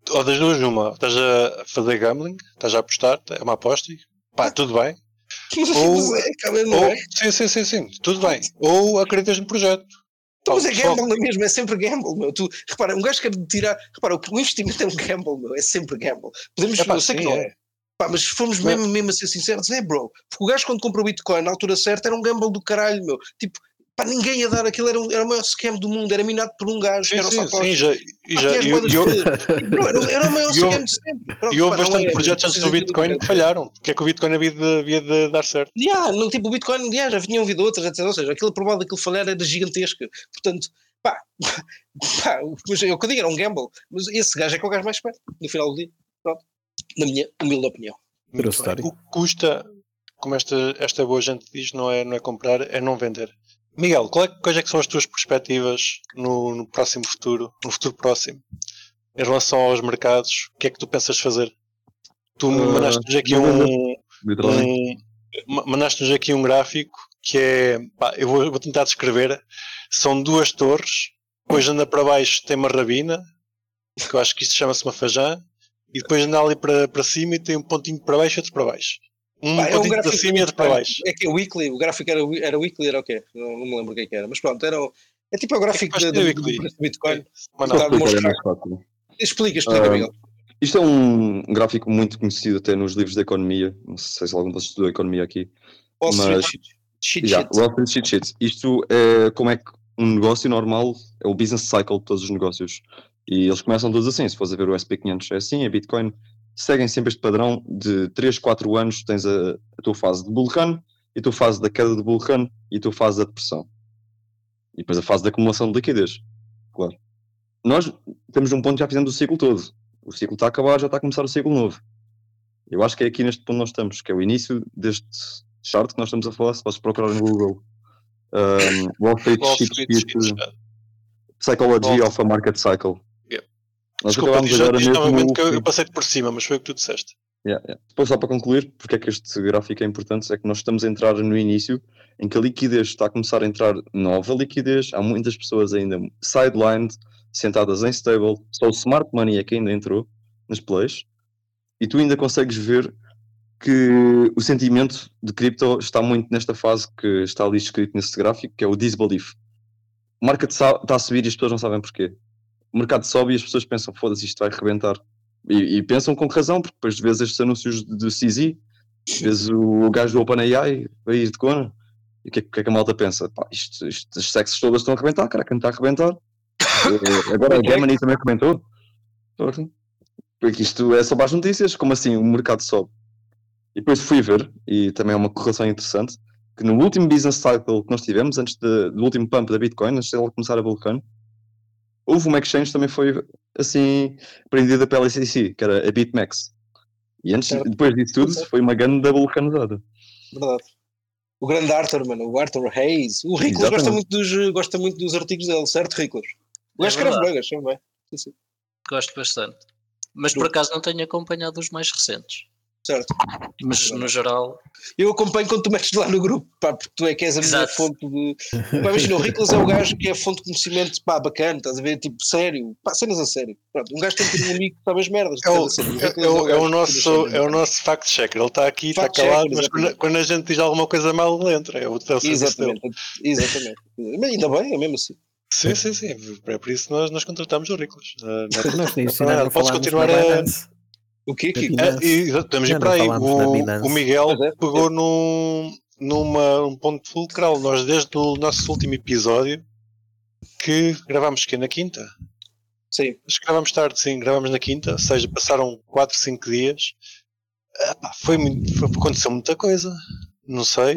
ou das duas, uma, estás a fazer gambling, estás a apostar, é uma aposta, e pá, tudo bem. Ou- é, Ou, é? sim, sim, sim, sim, tudo bem. Ou acreditas no projeto. Então, mas é gamble na mesma, é sempre gamble, meu. Tu, repara, um gajo quer tirar. Repara, o investimento é um gamble, meu. É sempre gamble. Podemos, Epá, eu sei que sim, não é. é. Pá, mas se formos Mas- mesmo, mesmo a ser sinceros, é, bro. Porque o gajo, quando comprou o Bitcoin na altura certa, era um gamble do caralho, meu. Tipo, pá, ninguém ia dar aquilo, era, um, era o maior scam do mundo, era minado por um gajo, Sim, era o sim, Satoshi. sim, já, e já, e- e eu-. Bro, era, era o maior eu- scam de sempre. Pronto, e houve pá, não bastante é, projetos não antes do de Bitcoin que falharam. Porque é que o Bitcoin havia de, havia de dar certo. Yeah, no, tipo, o Bitcoin yeah, já vinham havido outras, etc. Ou seja, aquilo provável daquilo falhar era gigantesca. Portanto, pá, pá, mas é o que eu digo, era um gamble. Mas esse gajo é que é o gajo mais esperto, no final do dia. Pronto. Na minha humilde opinião. O que custa, como esta, esta boa gente diz, não é, não é comprar, é não vender. Miguel, qual é, quais é que são as tuas perspectivas no, no próximo futuro, no futuro próximo, em relação aos mercados? O que é que tu pensas fazer? Tu Ah, mandaste-nos aqui um, um, ma- mandaste-nos aqui um gráfico que é, pá, eu vou, vou tentar descrever, são duas torres, depois anda para baixo tem uma rabina, que eu acho que isto chama-se uma fajã, e depois anda ali para, para cima e tem um pontinho para baixo e outro para baixo. Um Pá, é um gráfico cima e outro para baixo. É que é weekly, o gráfico era, era weekly, era o quê? Não, não me lembro o que é que era, mas pronto, era, o- é tipo o gráfico é do, weekly. do Bitcoin. Mas Tá não, a mostrar. é mais fácil. Explica, explica, Ah, Miguel. Isto é um gráfico muito conhecido até nos livros de economia. Não sei se algum de vocês estudou economia aqui. Wall mas- Yeah. Wall Street Cheat Sheet. Isto é como é que um negócio normal é o business cycle de todos os negócios. E eles começam todos assim. Se fores a ver o SP500 é assim, a Bitcoin seguem sempre este padrão de 3, 4 anos tens a, a tua fase de bull run, e a tua fase da queda de bull run e a tua fase da depressão. E depois a fase de acumulação de liquidez. Claro. Nós temos um ponto que já fizemos o ciclo todo. O ciclo está a acabar, já está a começar o ciclo novo. Eu acho que é aqui neste ponto que nós estamos, que é o início deste chart que nós estamos a falar, se vocês procurarem no Google. Um, Wall Street Wall Street já. Psychology of a Market Cycle. Nós Desculpa, diz, agora diz mesmo novamente que eu, eu passei por cima, mas foi o que tu disseste. Yeah, yeah. Depois, só para concluir, porque é que este gráfico é importante, é que nós estamos a entrar no início em que a liquidez está a começar a entrar nova liquidez, há muitas pessoas ainda sidelined, sentadas em stable, só o smart money é que ainda entrou nas plays, e tu ainda consegues ver que o sentimento de cripto está muito nesta fase que está ali escrito nesse gráfico, que é o disbelief. O market está a subir e as pessoas não sabem porquê. O mercado sobe e as pessoas pensam, foda-se, isto vai rebentar. E, e pensam com razão, porque depois vezes estes anúncios de, de CZ, vezes o gajo do OpenAI a ir de cona, e o que, é que- o é que a malta pensa? Pá, isto, isto, as sexos todas estão a arrebentar, cara, quem está a arrebentar? Eh, Agora a Gemini também comentou. Porque isto é só para as notícias, como assim o mercado sobe? E depois fui ver, e também é uma correlação interessante, que no último business cycle que nós tivemos, antes de- do último pump da Bitcoin, antes dela começar a vulcano, houve uma exchange que também foi assim prendida pela SEC, que era a BitMEX. E antes, depois disso tudo, foi uma grande vulcanizada. Verdade. O grande Arthur, mano, o Arthur Hayes. O Riclas gosta muito, dos, gosta muito dos artigos dele, certo, Riclas? O É gajo escreve bem, escreve bem. Sim, sim. Gosto bastante. Mas por acaso não tenho acompanhado os mais recentes. Certo. Mas no geral, Eu acompanho quando tu metes lá no grupo, pá, porque tu é que és a minha fonte de. Pá, imagina, o Riclas é o gajo que é a fonte de conhecimento, pá, bacana, estás a ver? Tipo, sério, pá, cenas a sério. Pronto, um gajo tem que ter um amigo que sabe as merdas. É o, é, é o, é o que nosso, é o nosso fact-checker. Ele está aqui, está calado, mas quando, quando a gente diz alguma coisa mal, ele entra. É o, é. Exatamente, exatamente. Mas ainda bem, é mesmo assim. Sim, sim, sim. É por isso que nós, nós contratamos o Riclas. Ah, não é Ah, não podes falámos continuar na a- Binance. O quê? Na Kiko? Binance. Estamos a ir Já para não aí. falámos na O, Binance. o Miguel Pois é, pegou num, numa, um ponto fulcral. Nós, desde o nosso último episódio, que gravámos que na quinta. Sim. Acho que gravámos tarde, sim, gravámos na quinta, ou seja, passaram 4, 5 dias. Ah, pá, foi, muito- foi- aconteceu muita coisa. Não sei.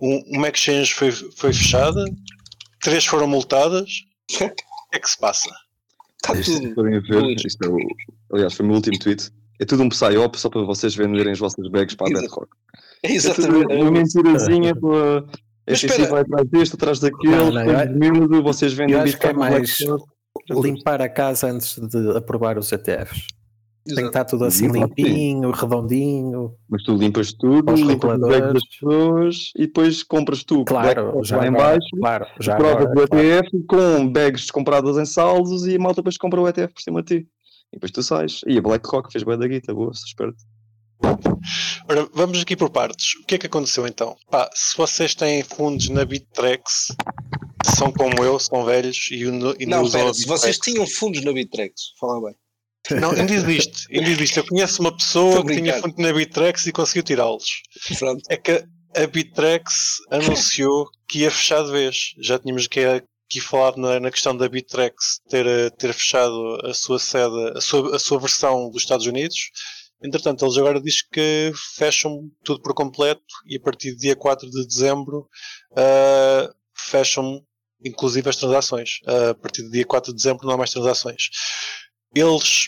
Um, uma exchange foi, foi fechada, três foram multadas. O que é que se passa? Está Isto, tudo. Luís. isto é o, aliás, foi o meu último tweet. É tudo um psyop só para vocês venderem as vossas bags para a Exato. BetRock. É É exatamente. uma mentirazinha pela. Mas SEC espera. vai atrás deste, atrás daquele, depois miúdo, vocês vendem Eu acho que é mais limpar a casa antes de aprovar os ETFs. Tem que Exato. estar tudo assim claro limpinho, redondinho. Mas tu limpas tudo, limpas os bags das pessoas e depois compras tu Claro, já lá em agora, baixo, claro, já provas agora, do claro. ETF com bags compradas em saldos e a malta depois compra o ETF por cima de ti. E depois tu sais. E a BlackRock fez bem da guita, boa, sou esperto. Ora, vamos aqui por partes. O que é que aconteceu então? Pá, se vocês têm fundos na Bittrex, são como eu, são velhos e, no- e Não, usam espera, a se vocês tinham fundos na Bittrex, fala bem. Não, ainda existe, ainda existe. Eu conheço uma pessoa que tinha fundo na Bittrex e conseguiu tirá-los. Pronto. É que a Bittrex anunciou que ia fechar de vez. Já tínhamos aqui, aqui falado na, na questão da Bittrex ter, eh, ter fechado a sua sede, a sua, a sua versão dos Estados Unidos. Entretanto, eles agora dizem que fecham tudo por completo e a partir do dia 4 de dezembro ah, fecham inclusive as transações. Ah, a partir do dia 4 de dezembro não há mais transações. Eles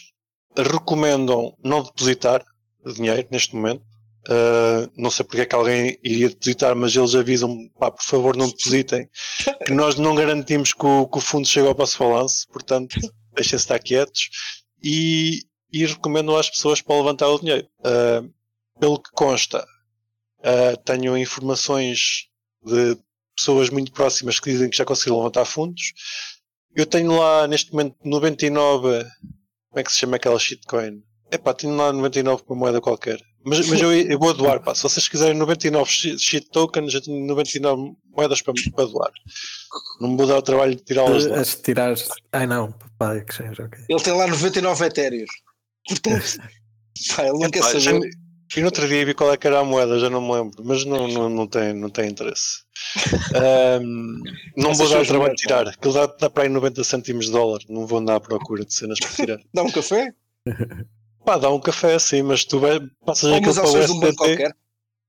recomendam não depositar dinheiro neste momento. Uh, não sei porque é que alguém iria depositar, mas eles avisam pá, por favor não depositem, que nós não garantimos que o, que o fundo chegue ao vosso balanço, portanto deixem-se estar quietos e, e recomendo às pessoas para levantar o dinheiro. Uh, pelo que consta, uh, tenho informações de pessoas muito próximas que dizem que já conseguiram levantar fundos. Eu tenho lá neste momento 99. Como é que se chama aquela shitcoin? Epá, tenho lá 99 para moeda qualquer. Mas, mas eu, eu, vou doar, pá. Se vocês quiserem 99 shit tokens, eu tenho 99 moedas para, para doar. Não me vou dar o trabalho de tirá-las. As tirar. Ai não, pá, exchange, ok. Ele tem lá 99 etéreos. Portanto, pá, ele não quer saber. Já, e no outro dia vi qual é que era a moeda, já não me lembro, mas não, não, não, tem, não tem interesse. Um, não vou dar o trabalho de tirar, aquilo dá, dá para aí 90 cêntimos de dólar, não vou andar à procura de cenas para tirar. dá um café? Pá, dá um café sim, mas tu vai, passas ou aquilo para o SDT,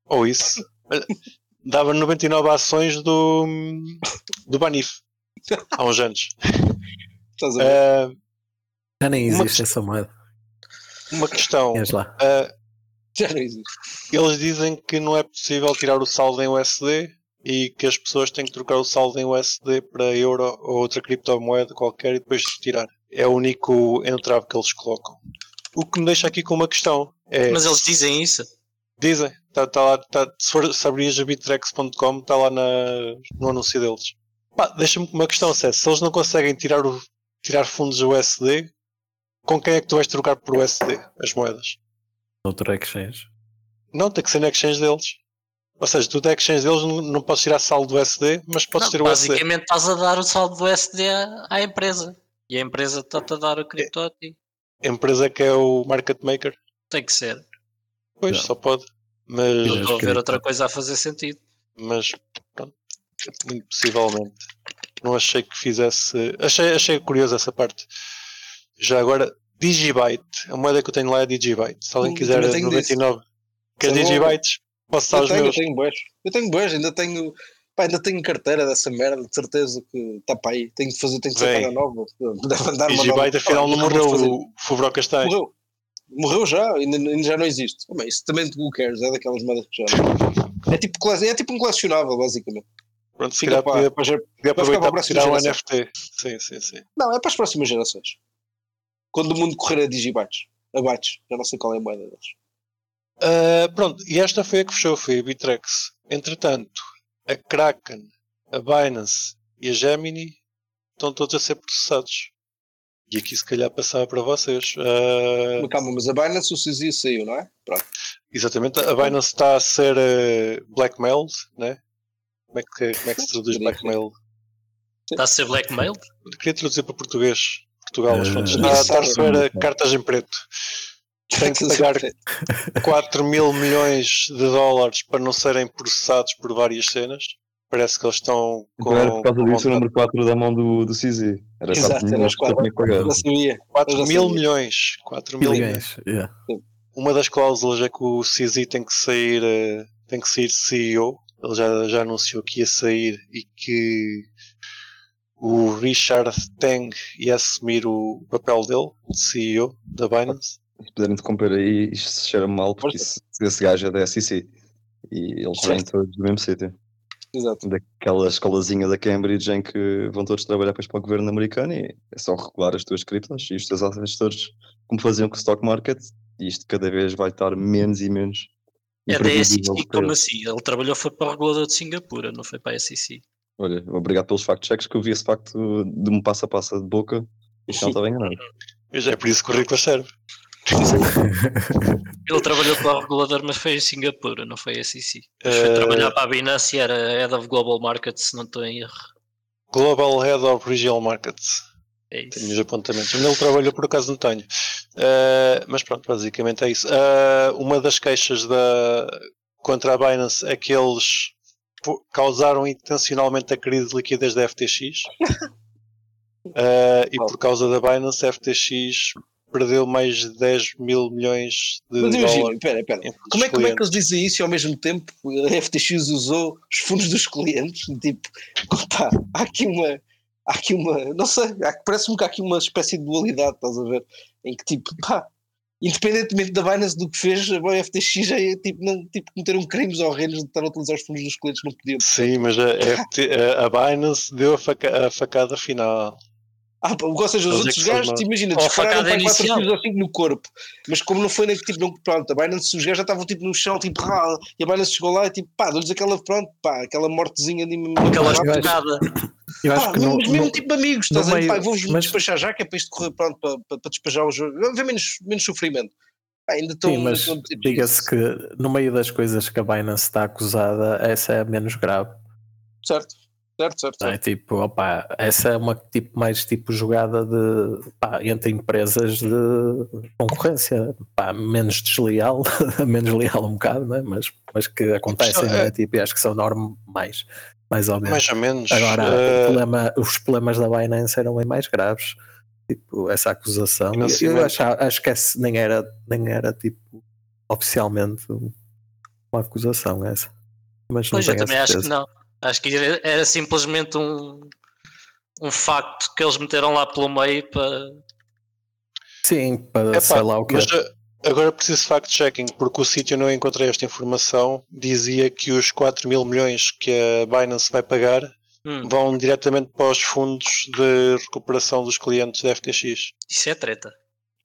ou isso. Dava 99 ações do, do Banif há uns anos. Estás a ver? Uh, Já nem existe essa moeda. Uma questão. lá. Uh, Já não existe. Eles dizem que não é possível tirar o saldo em USD e que as pessoas têm que trocar o saldo em USD para euro ou outra criptomoeda qualquer e depois tirar. É o único entrave que eles colocam. O que me deixa aqui com uma questão é. Mas eles dizem isso? Dizem. Tá, tá lá, tá, se, for, se abrires a bitrex.com, está lá na, no anúncio deles. Deixa-me com uma questão, se, se eles não conseguem tirar, o, tirar fundos USD, com quem é que tu vais trocar por USD as moedas? Outro exchange. Não, tem que ser na exchange deles. Ou seja, tu da exchange deles não, não podes tirar saldo do SD, mas podes não, ter o SD. Basicamente estás a dar o saldo do SD à, empresa. E a empresa está-te a dar o cripto a ti. Empresa que é o market maker? Tem que ser. Pois, não. só pode. Mas... Não estou a ver outra coisa a fazer sentido. Mas, pronto, possivelmente. Não achei que fizesse... Achei, achei curioso essa parte. Já agora, Digibyte, a moeda que eu tenho lá é Digibyte. Se alguém hum, quiser 99, quer Digibytes, posso estar os tenho, meus. Eu tenho boas. Eu tenho boas, ainda tenho. Pá, ainda tenho carteira dessa merda, de certeza que está para aí. Tenho de fazer, tenho de sacar a nova. Deve andar uma Digibyte afinal não morreu, o Fubro Castanho. Morreu. Morreu já, ainda, ainda já não existe. Bem, isso também de cares, é daquelas moedas que já. É tipo, é tipo um colecionável, basicamente. Pronto, se calhar podia, podia aproveitar para tirar um NFT. Sim, sim, sim. Não, é para as próximas gerações quando o mundo correr a digibytes, abates, já não sei qual é a moeda deles. Uh, pronto, e esta foi a que fechou, foi a Bitrex. Entretanto, a Kraken, a Binance e a Gemini estão todos a ser processados. E aqui se calhar passava para vocês. Uh... Calma, mas a Binance o CZ saiu, não é? Pronto. Exatamente, a Binance está a ser uh, blackmailed, né? Como é que, como é que se traduz blackmail? Está a ser blackmail? Queria traduzir para português. Portugal, as fontes. Está, está a receber cartas em preto. Tem que pagar 4 mil milhões de dólares para não serem processados por várias cenas. Parece que eles estão com. Era por causa disso o número 4 da mão do, do CZ. Era Exato, 4 milhões que tinha que pagar. 4 mil milhões. 4 mil milhões. Yeah. Uma das cláusulas é que o CZ tem que sair, eh, tem que sair CEO. Ele já, já anunciou que ia sair e que o Richard Teng ia assumir o papel dele, de CEO da Binance. Se puderem interromper aí, isto se cheira mal, porque isso, esse gajo é da SEC e eles vêm todos do mesmo sítio. Exato. Daquela escolazinha da Cambridge em que vão todos trabalhar depois para o governo americano e é só regular as tuas criptos e os teus todos como faziam com o stock market e isto cada vez vai estar menos e menos. É da SEC, como assim? Ele trabalhou foi para o regulador de Singapura, não foi para a SEC. Olha, obrigado pelos fact-checks que eu vi esse facto de um passo a passo de boca e não estava enganado. Mas é por isso que o currículo serve. Ele trabalhou para o regulador, mas foi em Singapura, não foi a SEC. Mas foi uh... trabalhar para a Binance e era Head of Global Markets, se não estou em erro. Global Head of Regional Markets. É isso. Tenho os apontamentos. Onde ele trabalhou, por acaso, não tenho. Uh, mas pronto, basicamente é isso. Uh, uma das queixas da, contra a Binance é que eles causaram intencionalmente a crise de liquidez da FTX. uh, e por causa da Binance, a FTX perdeu mais de 10 mil milhões de Mas imagina, espera, espera. Como é, como é que eles dizem isso e ao mesmo tempo a FTX usou os fundos dos clientes? Tipo, pá, há aqui uma. Há aqui uma. Não sei, parece-me que há aqui uma espécie de dualidade, estás a ver? Em que tipo, pá, independentemente da Binance do que fez, a FTX já é tipo, não, tipo cometeram crimes horrendos de estar a utilizar os fundos dos clientes não podiam. Sim, mas a, FT, a Binance deu a, faca, a facada final. Ah, pá, ou seja, os é outros gajos, imagina, dispararam para quatro inicial. tiros ou cinco no corpo, mas como não foi nem tipo, não, pronto, a Binance, os gajos já estavam tipo no chão, tipo, ah, e a Binance chegou lá e tipo, pá, deu-lhes aquela, pronto, pá, aquela mortezinha de Aquela estocada. Eu acho Pá, que não, mas mesmo não- tipo amigos, estás a meio- Pá, vou-vos mas- despachar já, que é para isto correr pronto, para, para, para despejar o jogo. Vai haver menos, menos sofrimento. Pá, ainda estão. Sim, mas diga-se que no meio das coisas que a Binance está acusada, essa é a menos grave. Certo, certo, certo. É? certo. Tipo, opá, essa é uma tipo, mais tipo jogada de, pá, entre empresas de concorrência, pá, menos desleal, menos leal um bocado, não é? mas, mas que acontecem, é? Tipo, e acho que são normais, mais ou menos. Mais ou menos. Agora, o problema- os problemas da Binance eram bem mais graves. Tipo, essa acusação. E Eu, acho, acho que esse nem era, nem era tipo oficialmente uma acusação essa. Mas não Pois eu também acho que certeza. não. Acho que era, era simplesmente um, um facto que eles meteram lá pelo meio para. Sim, para epá, sei lá o que. mas eh, agora preciso de fact-checking, porque o sítio não encontrei esta informação. Dizia que os 4 mil milhões que a Binance vai pagar Hum, vão diretamente para os fundos de recuperação dos clientes da FTX. isso é treta.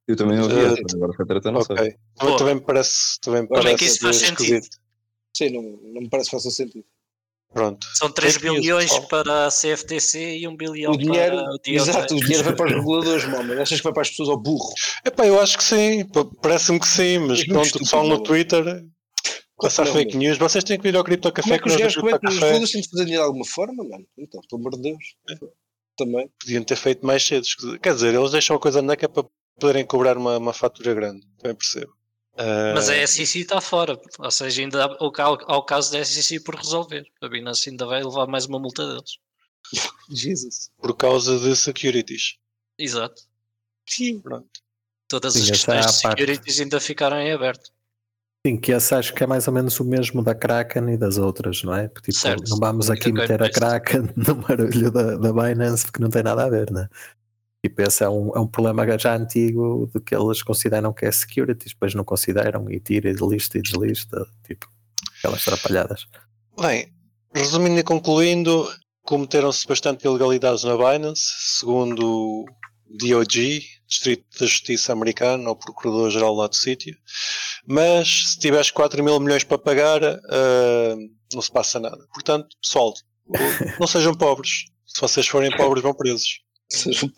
Eu também ouvi Eh, essa, agora foi treta, não sei. Ok. Também, me parece, também me é parece que isso faz esquisito. Sim, não, não me parece que faça sentido. Pronto. São 3 Fake news, bilhões pessoal. para a CFTC e 1 bilhão O dinheiro, para o DOJ. exato, o dinheiro vai para os reguladores, mano. Achas que vai para as pessoas ao burro? Epá, eu acho que sim, parece-me que sim, mas É pronto, pessoal no é? Twitter passar Não, fake news, vocês têm que vir ao Cripto Como Café é que os nós gajos, como é os reguladores têm de fazer dinheiro de alguma forma, mano? Então, pelo amor de Deus. Também. podiam ter feito mais cedo. Quer dizer, eles deixam a coisa na que é para poderem cobrar uma, uma fatura grande, também percebo. Ah, Mas a SEC está fora, ou seja, ainda há há o caso da SEC por resolver. A Binance ainda vai levar mais uma multa deles. Jesus. por causa de securities. Exato. Sim. Pronto. Todas Sim, as é questões de parte. securities ainda ficaram em aberto. Sim, que esse acho que é mais ou menos o mesmo da Kraken e das outras, não é? Porque, tipo, Certo. não vamos aqui meter a Coinbase. Kraken no barulho da, da Binance porque não tem nada a ver, né? Tipo, esse é um, é um problema já antigo de que eles consideram que é securities, depois não consideram e tira e lista e deslista, tipo, aquelas atrapalhadas. Bem, resumindo e concluindo, cometeram-se bastante ilegalidades na Binance, segundo o DOJ, Distrito da Justiça Americano, ou Procurador-Geral lá do sítio. Mas se tiveres 4 mil milhões para pagar, ah, não se passa nada. Portanto, pessoal, não sejam pobres. Se vocês forem pobres, vão presos.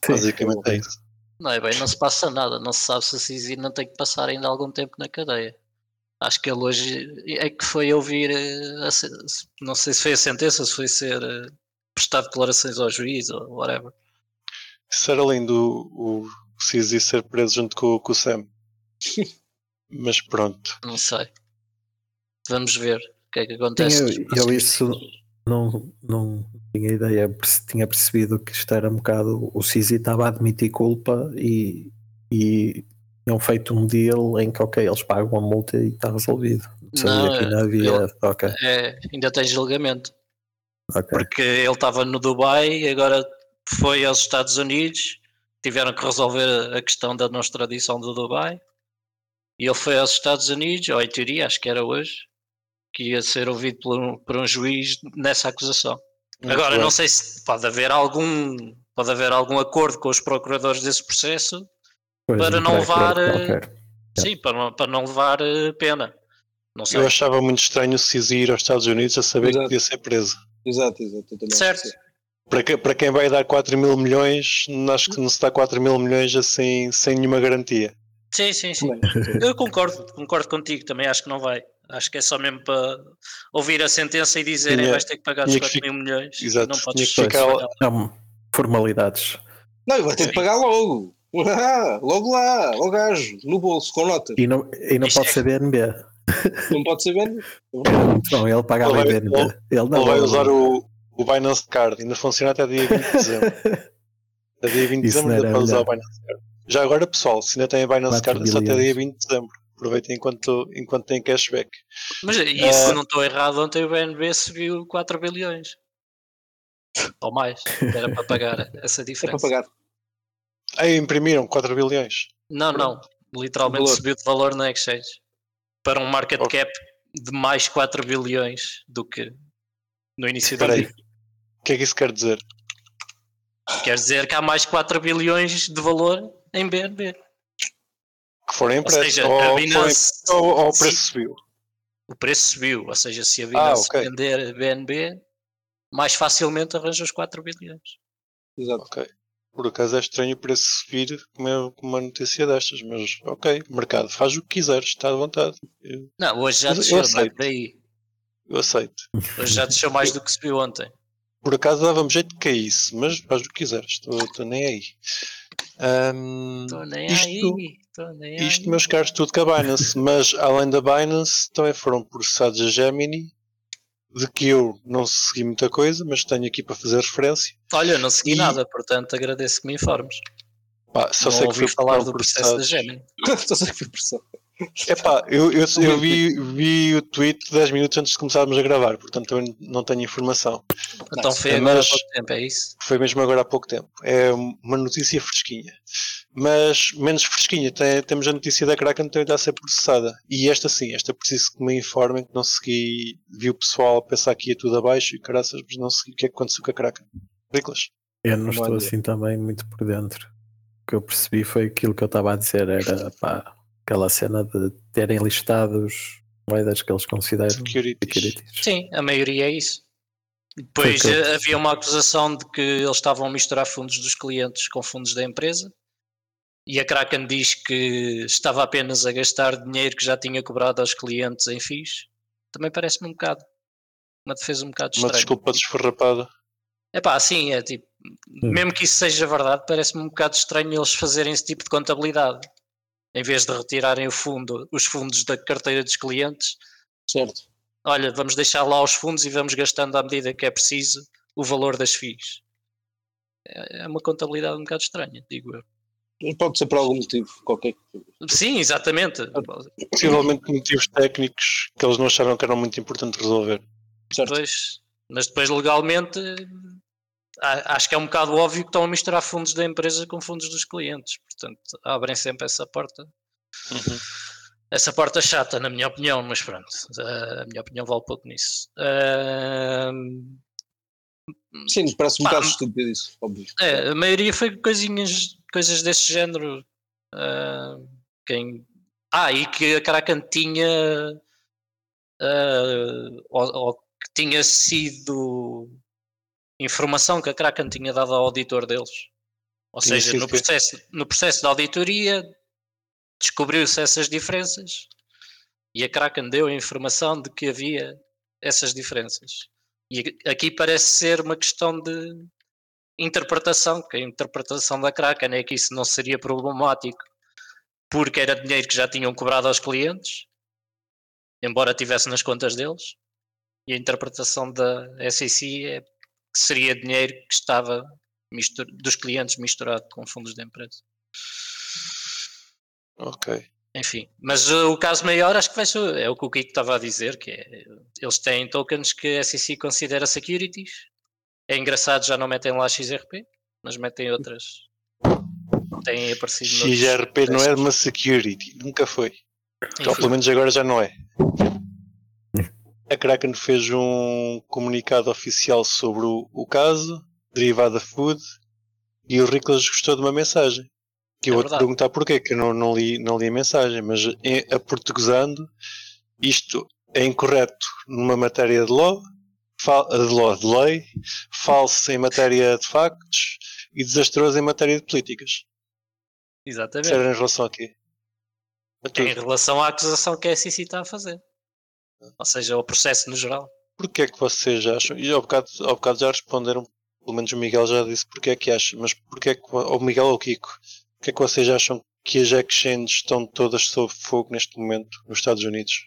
Basicamente é isso. Não é bem, não se passa nada. Não se sabe se a CZ não tem que passar ainda algum tempo na cadeia. Acho que ele hoje é que foi ouvir, eh, a não sei se foi a sentença, se foi ser eh, prestar declarações ao juiz ou whatever. Isso era lindo o, o Sisi ser preso junto com, com o Sam. Mas pronto. Não sei. Vamos ver o que é que Sim, acontece. eu, nos eu próximos isso. Não, não tinha ideia, tinha percebido que isto era um bocado, o Sisi estava a admitir culpa e, e tinham feito um deal em que ok, eles pagam a multa e está resolvido. Sabia Não, que não havia. Ok, É, ainda tem julgamento. ok. Porque ele estava no Dubai e agora foi aos Estados Unidos. Tiveram que resolver a- questão da não extradição do Dubai. E ele foi aos Estados Unidos, ou em teoria, acho que era hoje, que ia ser ouvido por um, por um juiz nessa acusação. Muito Agora, bem. não sei se pode haver algum pode haver algum acordo com os procuradores desse processo, Pois, para não levar, eh, sim, para não, para não levar eh, pena. Não sei. Eu achava muito estranho o Sisi ir aos Estados Unidos a saber Exato. que podia ser preso. Exato, exato. Certo. Para, que- para quem vai dar 4 mil milhões, acho que não se dá 4 mil milhões assim sem nenhuma garantia. Sim, sim, sim. Eu concordo, concordo contigo, também acho que não vai. Acho que é só mesmo para ouvir a sentença e dizerem Tinha- vais ter que pagar os tinha que 4 mil milhões. Exato, não podes que ficar-. Não, formalidades. Não, ele vai ter de pagar logo. Ah, logo lá, ao gajo, no bolso, com notas. E não, e não Isto pode é- ser BNB. Não pode ser muito bom, ele em vai- BNB. Ele não vai usar o, o Binance Card, ainda funciona até dia 20 de dezembro. Até dia 20 de dezembro não ainda pode usar o. Binance Card. Já agora, pessoal, se ainda tem a Binance Card, é só até dia 20 de dezembro. Aproveitem enquanto, enquanto tem cashback. Mas e Ah. se não estou errado, ontem o BNB subiu 4 bilhões. Ou mais. Era para pagar essa É para diferença. pagar. Aí imprimiram 4 bilhões. Não, não. Literalmente Valor. subiu de valor na exchange para um market cap de mais 4 bilhões do que no início do Espera aí. ano. O que é que isso quer dizer? Quer dizer que há mais 4 bilhões de valor em BNB. Que foram Ou seja, Ou, Binance, ou, ou o Sim. preço subiu. o preço subiu. Ou seja, se a Binance ok. vender BNB, mais facilmente arranja os 4 bilhões. Exato. Ok. Por acaso é estranho o preço subir com uma, com uma notícia destas, mas ok, mercado, faz o que quiseres, está à vontade. Eu, Não, hoje já desceu, não é aceito. por aí. eu aceito. Hoje já desceu mais do que subiu ontem. Por acaso dava-me jeito de caísse, mas faz o que quiseres, estou estou nem aí. Nem isto, aí. Isto, meus caros, tudo com a Binance, mas além da Binance também foram processados a Gemini, de que eu não segui muita coisa, mas tenho aqui para fazer referência. Olha, não segui E- nada, portanto agradeço que me informes. Pá, só não sei que ouvi foi falar do processo da. Gemini. Só sei que foi pressão. Epá, eu, eu, eu vi, vi o tweet 10 minutos antes de começarmos a gravar, portanto eu não tenho informação. Então foi agora há Mas- pouco tempo, é isso? Foi mesmo agora há pouco tempo. É uma notícia fresquinha. Mas menos fresquinha, tem- temos a notícia da Kraken a ser processada. E esta sim, esta preciso que me informem que não segui, vi o pessoal a pensar que ia tudo abaixo e caraças, mas não segui o que é que aconteceu com a Kraken. Nicolas? Eu não estou assim também muito por dentro. O que eu percebi foi aquilo que eu estava a dizer, era pá, aquela cena de terem listados moedas que eles consideram Securities. securities. Sim, a maioria é isso. Depois Foi que eu- eh, havia uma acusação de que eles estavam a misturar fundos dos clientes com fundos da empresa. E a Kraken diz que estava apenas a gastar dinheiro que já tinha cobrado aos clientes em FIIs. Também parece-me um bocado. Uma defesa um bocado Uma estranha. desculpa desfarrapada. É pá, assim, é tipo, mesmo que isso seja verdade, parece-me um bocado estranho eles fazerem esse tipo de contabilidade. Em vez de retirarem o fundo, os fundos da carteira dos clientes, Certo. olha, vamos deixar lá os fundos e vamos gastando à medida que é preciso o valor das FIIs. É é uma contabilidade um bocado estranha, digo eu. Pode ser por algum motivo, qualquer. Sim, exatamente. Possivelmente por motivos técnicos que eles não acharam que era muito importante resolver. Certo. Depois, mas depois legalmente acho que é um bocado óbvio que estão a misturar fundos da empresa com fundos dos clientes. Portanto, abrem sempre essa porta. Uhum. Essa porta chata, na minha opinião, mas pronto, a minha opinião vale pouco nisso. Ahm, Sim, nos parece um bocado estúpido isso, óbvio. é, a maioria foi coisinhas, coisas desse género. ah, quem... Ah, e que a Kraken tinha ah, ou, ou que tinha sido informação que a Kraken tinha dado ao auditor deles. Ou Tinha seja, no processo, no processo de auditoria descobriu-se essas diferenças e a Kraken deu a informação de que havia essas diferenças. E aqui parece ser uma questão de interpretação, que a interpretação da Kraken é que isso não seria problemático porque era dinheiro que já tinham cobrado aos clientes, embora tivesse nas contas deles, e a interpretação da SEC é que seria dinheiro que estava mistur- dos clientes misturado com fundos da empresa. Ok. Enfim, mas o caso maior acho que vai ser é o que o Kiko estava a dizer, que é, eles têm tokens que a SEC considera securities. É engraçado, já não metem lá XRP, mas metem outras. Têm aparecido XRP não é uma security, nunca foi. Ou Enfim, pelo menos agora já não é. A Kraken fez um comunicado oficial sobre o, o caso, derivado da Food, e o Riclas gostou de uma mensagem. Que eu É vou-te verdade. perguntar porquê, que eu não, não, li, não li a mensagem, mas em, a portuguesando, isto é incorreto numa matéria de law, fal- de, law, de lei, falso em matéria de factos e desastroso em matéria de políticas. exatamente. Sério em relação aqui. A tudo. Em relação à acusação que a SEC está a fazer. Ou seja, ao processo no geral. Porquê é que vocês acham? E ao bocado, ao bocado já responderam, pelo menos o Miguel já disse porque é que acha, mas porquê é que, ou o Miguel ou o Kiko, porquê é que vocês acham que as exchanges estão todas sob fogo neste momento nos Estados Unidos?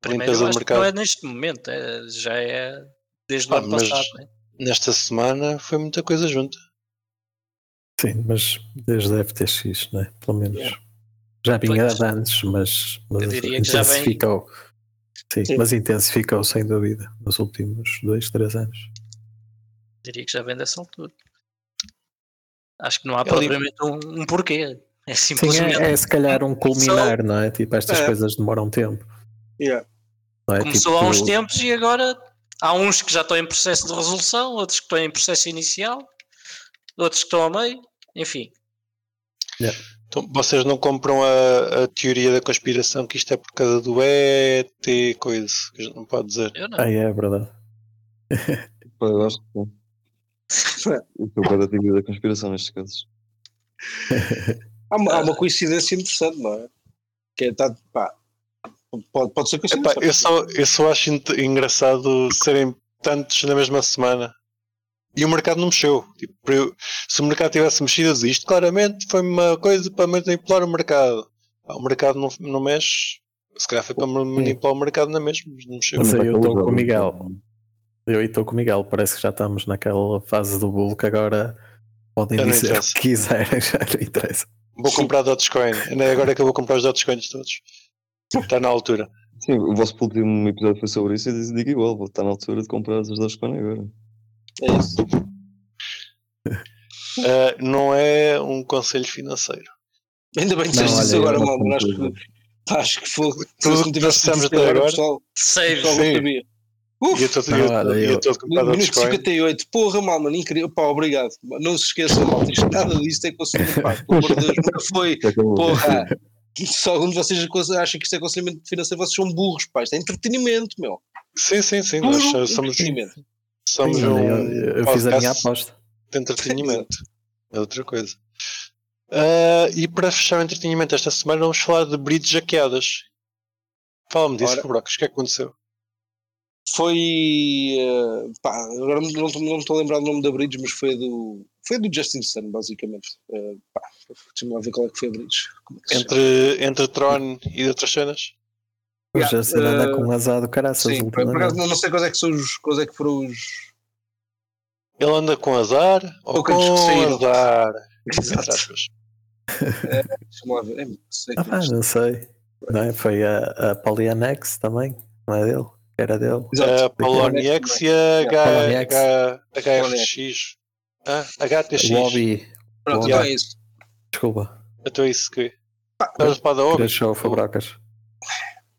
Primeiro, Limpeza eu do acho que mercado. não é neste momento, é- já é desde o Ah, ano mas- passado. né? Nesta semana foi muita coisa junta. Sim, mas desde a FTX, né? pelo menos. Já vinha antes, mas, mas Eu diria que já vem- intensificou. Sim, Sim. mas intensificou sem dúvida nos últimos dois, três anos. Diria que já vem dessa altura. Acho que não há propriamente um, um porquê. É Sim, simplesmente. é, é se calhar um culminar, não é? Tipo, estas É. coisas demoram tempo. Yeah. Não é? Começou tipo, há uns tempos e agora há uns que já estão em processo de resolução, outros que estão em processo inicial, outros que estão a meio, enfim. Então, vocês não compram a, a teoria da conspiração que isto é por causa do ET, coisa que a gente não pode dizer. Eu não. Ah, é verdade. Pá, eu acho que sim. Eu sou para a teoria da conspiração nestes casos. Há, uma, há uma coincidência interessante, não é? Que é, tá, pá, pode, pode ser Epá, coincidência. eu, só, eu só acho engraçado serem tantos na mesma semana e o mercado não mexeu. Tipo, se o mercado tivesse mexido, eu dizia, isto claramente foi uma coisa para manipular o mercado. Ah, o mercado não, não mexe, se calhar foi para manipular o mercado na mesma, mas não mexeu. Não sei, Também eu estou com o Miguel. Eu estou com o Miguel, parece que já estamos naquela fase do bull que agora podem não dizer o que quiserem, já não interessa. Vou comprar Dogecoin. É agora que eu vou comprar os Dogecoins todos. Está na altura. Sim, o vosso último episódio foi sobre isso e digo igual, vou estar na altura de comprar as Dogecoin agora. É isso. Ah, não é um conselho financeiro. Ainda bem que disseste isso agora, não Acho que, acho que foi. Tudo que não tivesse até agora. pessoal, Sim, pessoal não sim. sabia. E Uf, eu estou comprar Minuto Dogecoin. 58, porra, mal, mano, incrível. Pá, obrigado. Não se esqueçam, mal, isto, nada disto é conselho, pá, pelo amor de Deus, nunca foi. Acabou. Porra, se algum de vocês acham que isto é aconselhamento financeiro, vocês são burros, pá, isto é entretenimento, meu. Sim, sim, sim. Puro Nós somos, entretenimento. Somos Sim, um eu, eu fiz a minha aposta. de entretenimento. É outra coisa. Ah, e para fechar o entretenimento esta semana, vamos falar de brides hackeadas. Fala-me disso, Ora. Fabrocos. O que é que aconteceu? Foi. eh, pá, agora não, estou a lembrar do nome da Bridge, mas foi do. Foi do Justin Sun, basicamente. Eh, pá, deixa-me lá ver qual é que foi a Bridge. É? Entre, entre Tron e outras cenas? O Yeah, Justin anda eh, com um azar do caraças Sim, por acaso não, não sei quais é que são os. Quais é que foram os. Ele anda com azar ou com que saíram. azar? Exato. Deixa-me lá ver. É, sei Ah, não sei. Não é? Foi a, a Polyanex também, não é dele? Era dele. Exato. A Poloniex e a H. H, HFX. Ah, HTX. Lobby, Pronto, Yeah. então é isso. desculpa, Então é isso que. Estás a falar da Obi? deixou o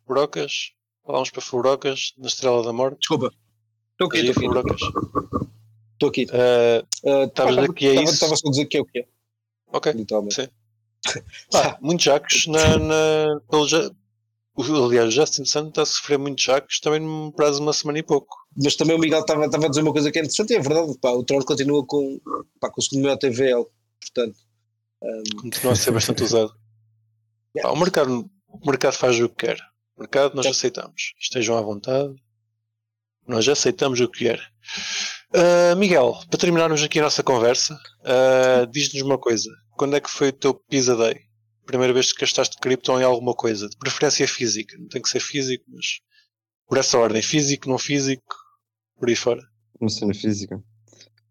Fubrocas. Vamos para Fubrocas, na Estrela da Morte. Desculpa. Estou aqui, estou aqui. Estou aqui. Ah, Uh, Estavas a dizer que é isso? Estava só a dizer que é o que é, ok. literalmente. Sim. Pá, muitos jacos na, na, pelo, ja- aliás, o Justin Sun está a sofrer muitos jacos também num prazo de uma semana e pouco. Mas também o Miguel estava estava a dizer uma coisa que é interessante e é verdade. Pá, o Tron continua com, pá, com o segundo maior TVL. Portanto, um, Continua a ser bastante usado. Pá, o, mercado, o mercado faz o que quer. Mercado nós aceitamos. Estejam à vontade. Nós aceitamos o que quer. Ah, Miguel, para terminarmos aqui a nossa conversa, ah, diz-nos uma coisa. Quando é que foi o teu Pisa Day? Primeira vez que gastaste cripto em alguma coisa? De preferência física. Não tem que ser físico, mas por essa ordem. Físico, não físico, por aí fora. Uma cena física.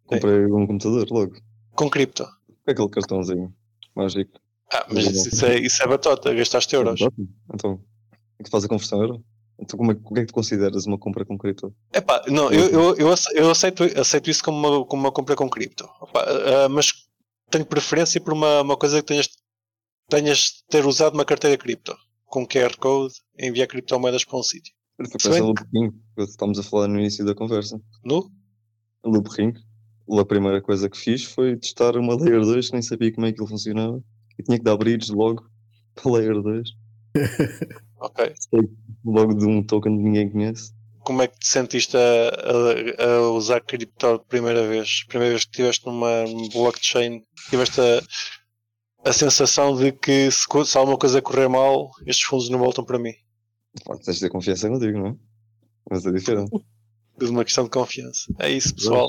Comprei um computador logo. Com cripto. É aquele cartãozinho mágico. Ah, mas isso, isso é, isso é batota. Gastaste euros. Então, é que faz a conversão euro? Então, como é, o que é que tu consideras uma compra com cripto? Epá, não, eu, eu, eu, eu aceito, aceito isso como uma, como uma compra com cripto. Ah, mas tenho preferência por uma, uma coisa que tenhas, tenhas de ter usado uma carteira cripto. Com QR Code, enviar criptomoedas para um sítio. Foi bem Loop Ring que estamos a falar no início da conversa. No? Loop Ring, a primeira coisa que fiz foi testar uma Layer 2 que nem sabia como é que ele funcionava. E tinha que dar bridge logo para Layer 2. Ok. Logo de um token que ninguém conhece. Como é que te sentiste a, a, a usar cripto primeira vez? Primeira vez que estiveste numa blockchain, tiveste a, a sensação de que se, se alguma coisa correr mal, estes fundos não voltam para mim. Tens de ter confiança contigo, não é? Mas é diferente. Tudo uma questão de confiança. É isso, pessoal.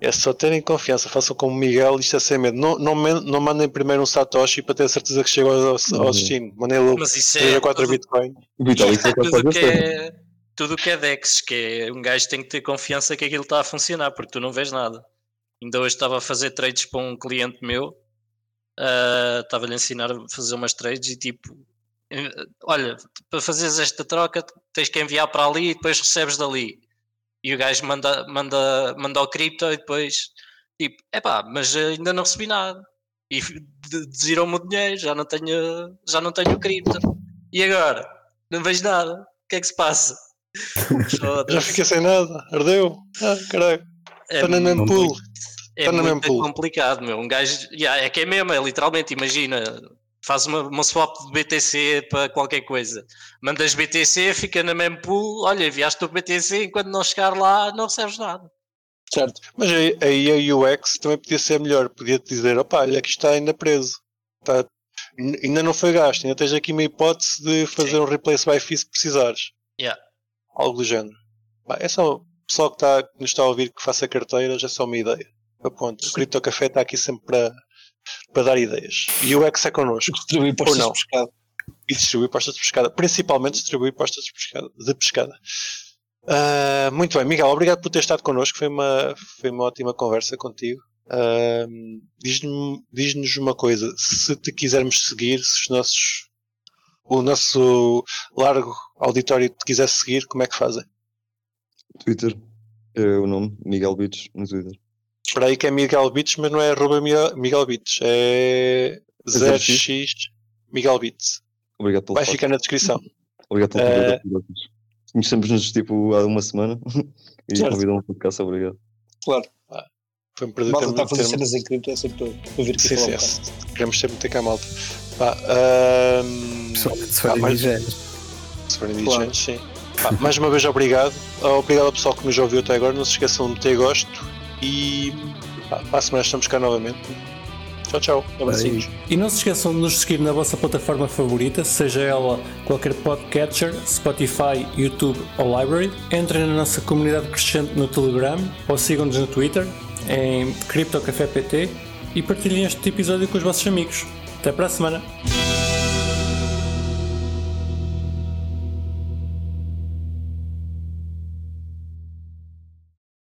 É só terem confiança. Façam como o Miguel, isto é sem medo. Não, não, não mandem primeiro um Satoshi para ter certeza que chega ao, ao Uhum. destino. Mandem logo Mas isso 3 é ou 4 tudo, Bitcoin. É capaz tudo que é tudo que é Dex, que é um gajo tem que ter confiança que aquilo está a funcionar, porque tu não vês nada. Ainda hoje estava a fazer trades para um cliente meu, ah, estava-lhe a ensinar a fazer umas trades e tipo, eh, olha, para fazeres esta troca tens que enviar para ali e depois recebes dali. E o gajo manda, manda, manda ao cripto e depois, tipo, epá, mas ainda não recebi nada. e de- desiram-me o dinheiro, já não tenho, já não tenho cripto. E agora? Não vejo nada. O que é que se passa? Já fiquei sem nada, ardeu. Ah, caralho, É está na mesma pool. É muito complicado, meu. Um gajo, yeah, é que é mesmo, é literalmente, imagina, faz uma, uma swap de BTC para qualquer coisa, mandas BTC, fica na mesmo pool, olha, enviaste o BTC, enquanto não chegar lá, não recebes nada. Certo. Mas aí, aí a UX também podia ser melhor. Podia-te dizer, opá, olha isto está ainda preso. Está- ainda não foi gasto. Ainda tens aqui uma hipótese de fazer um replace by fee se precisares. Yeah. Algo do género. É só o pessoal que, está, que nos está a ouvir que faça carteiras, é só uma ideia. Aponto. O Cripto Café está aqui sempre para, para dar ideias. E o UX é connosco. Distribuir postas não. de pescado. E distribuir postas de pescada. Principalmente distribuir postas de pescada. De pescada. Ah, muito bem, Miguel, obrigado por ter estado connosco. Foi uma, foi uma ótima conversa contigo. Ah, Diz-nos diz-nos uma coisa: se te quisermos seguir, se os nossos, o nosso largo auditório te quiser seguir, como é que fazem? Twitter é o nome, Miguel Beats no Twitter. Espera aí que é Miguel Bits, mas não é arroba Miguel- Bits, é 0x Miguel Bits. Obrigado pelo Vai ficar na descrição. Obrigado pelo convite. Conhecemos-nos tipo há uma semana e convidam um podcast, obrigado. Claro. Foi um prazer Malta está a fazer cenas em cripto, é sempre para para vir aqui Sim, falar sim, um queremos sempre ter cá a malta. Pá, ahm, Pessoalmente, se forem mais, se forem Claro. sim. Pá, mais uma vez, obrigado. Ah, Obrigado ao pessoal que nos ouviu até agora. Não se esqueçam de meter gosto. E pá, para a semana estamos cá novamente. Tchau, tchau. Abracinhos. E não se esqueçam de nos seguir na vossa plataforma favorita, seja ela qualquer podcatcher, Spotify, YouTube ou Library. Entrem na nossa comunidade crescente no Telegram ou sigam-nos no Twitter em CryptoCafé PT e partilhem este episódio com os vossos amigos. Até para a semana!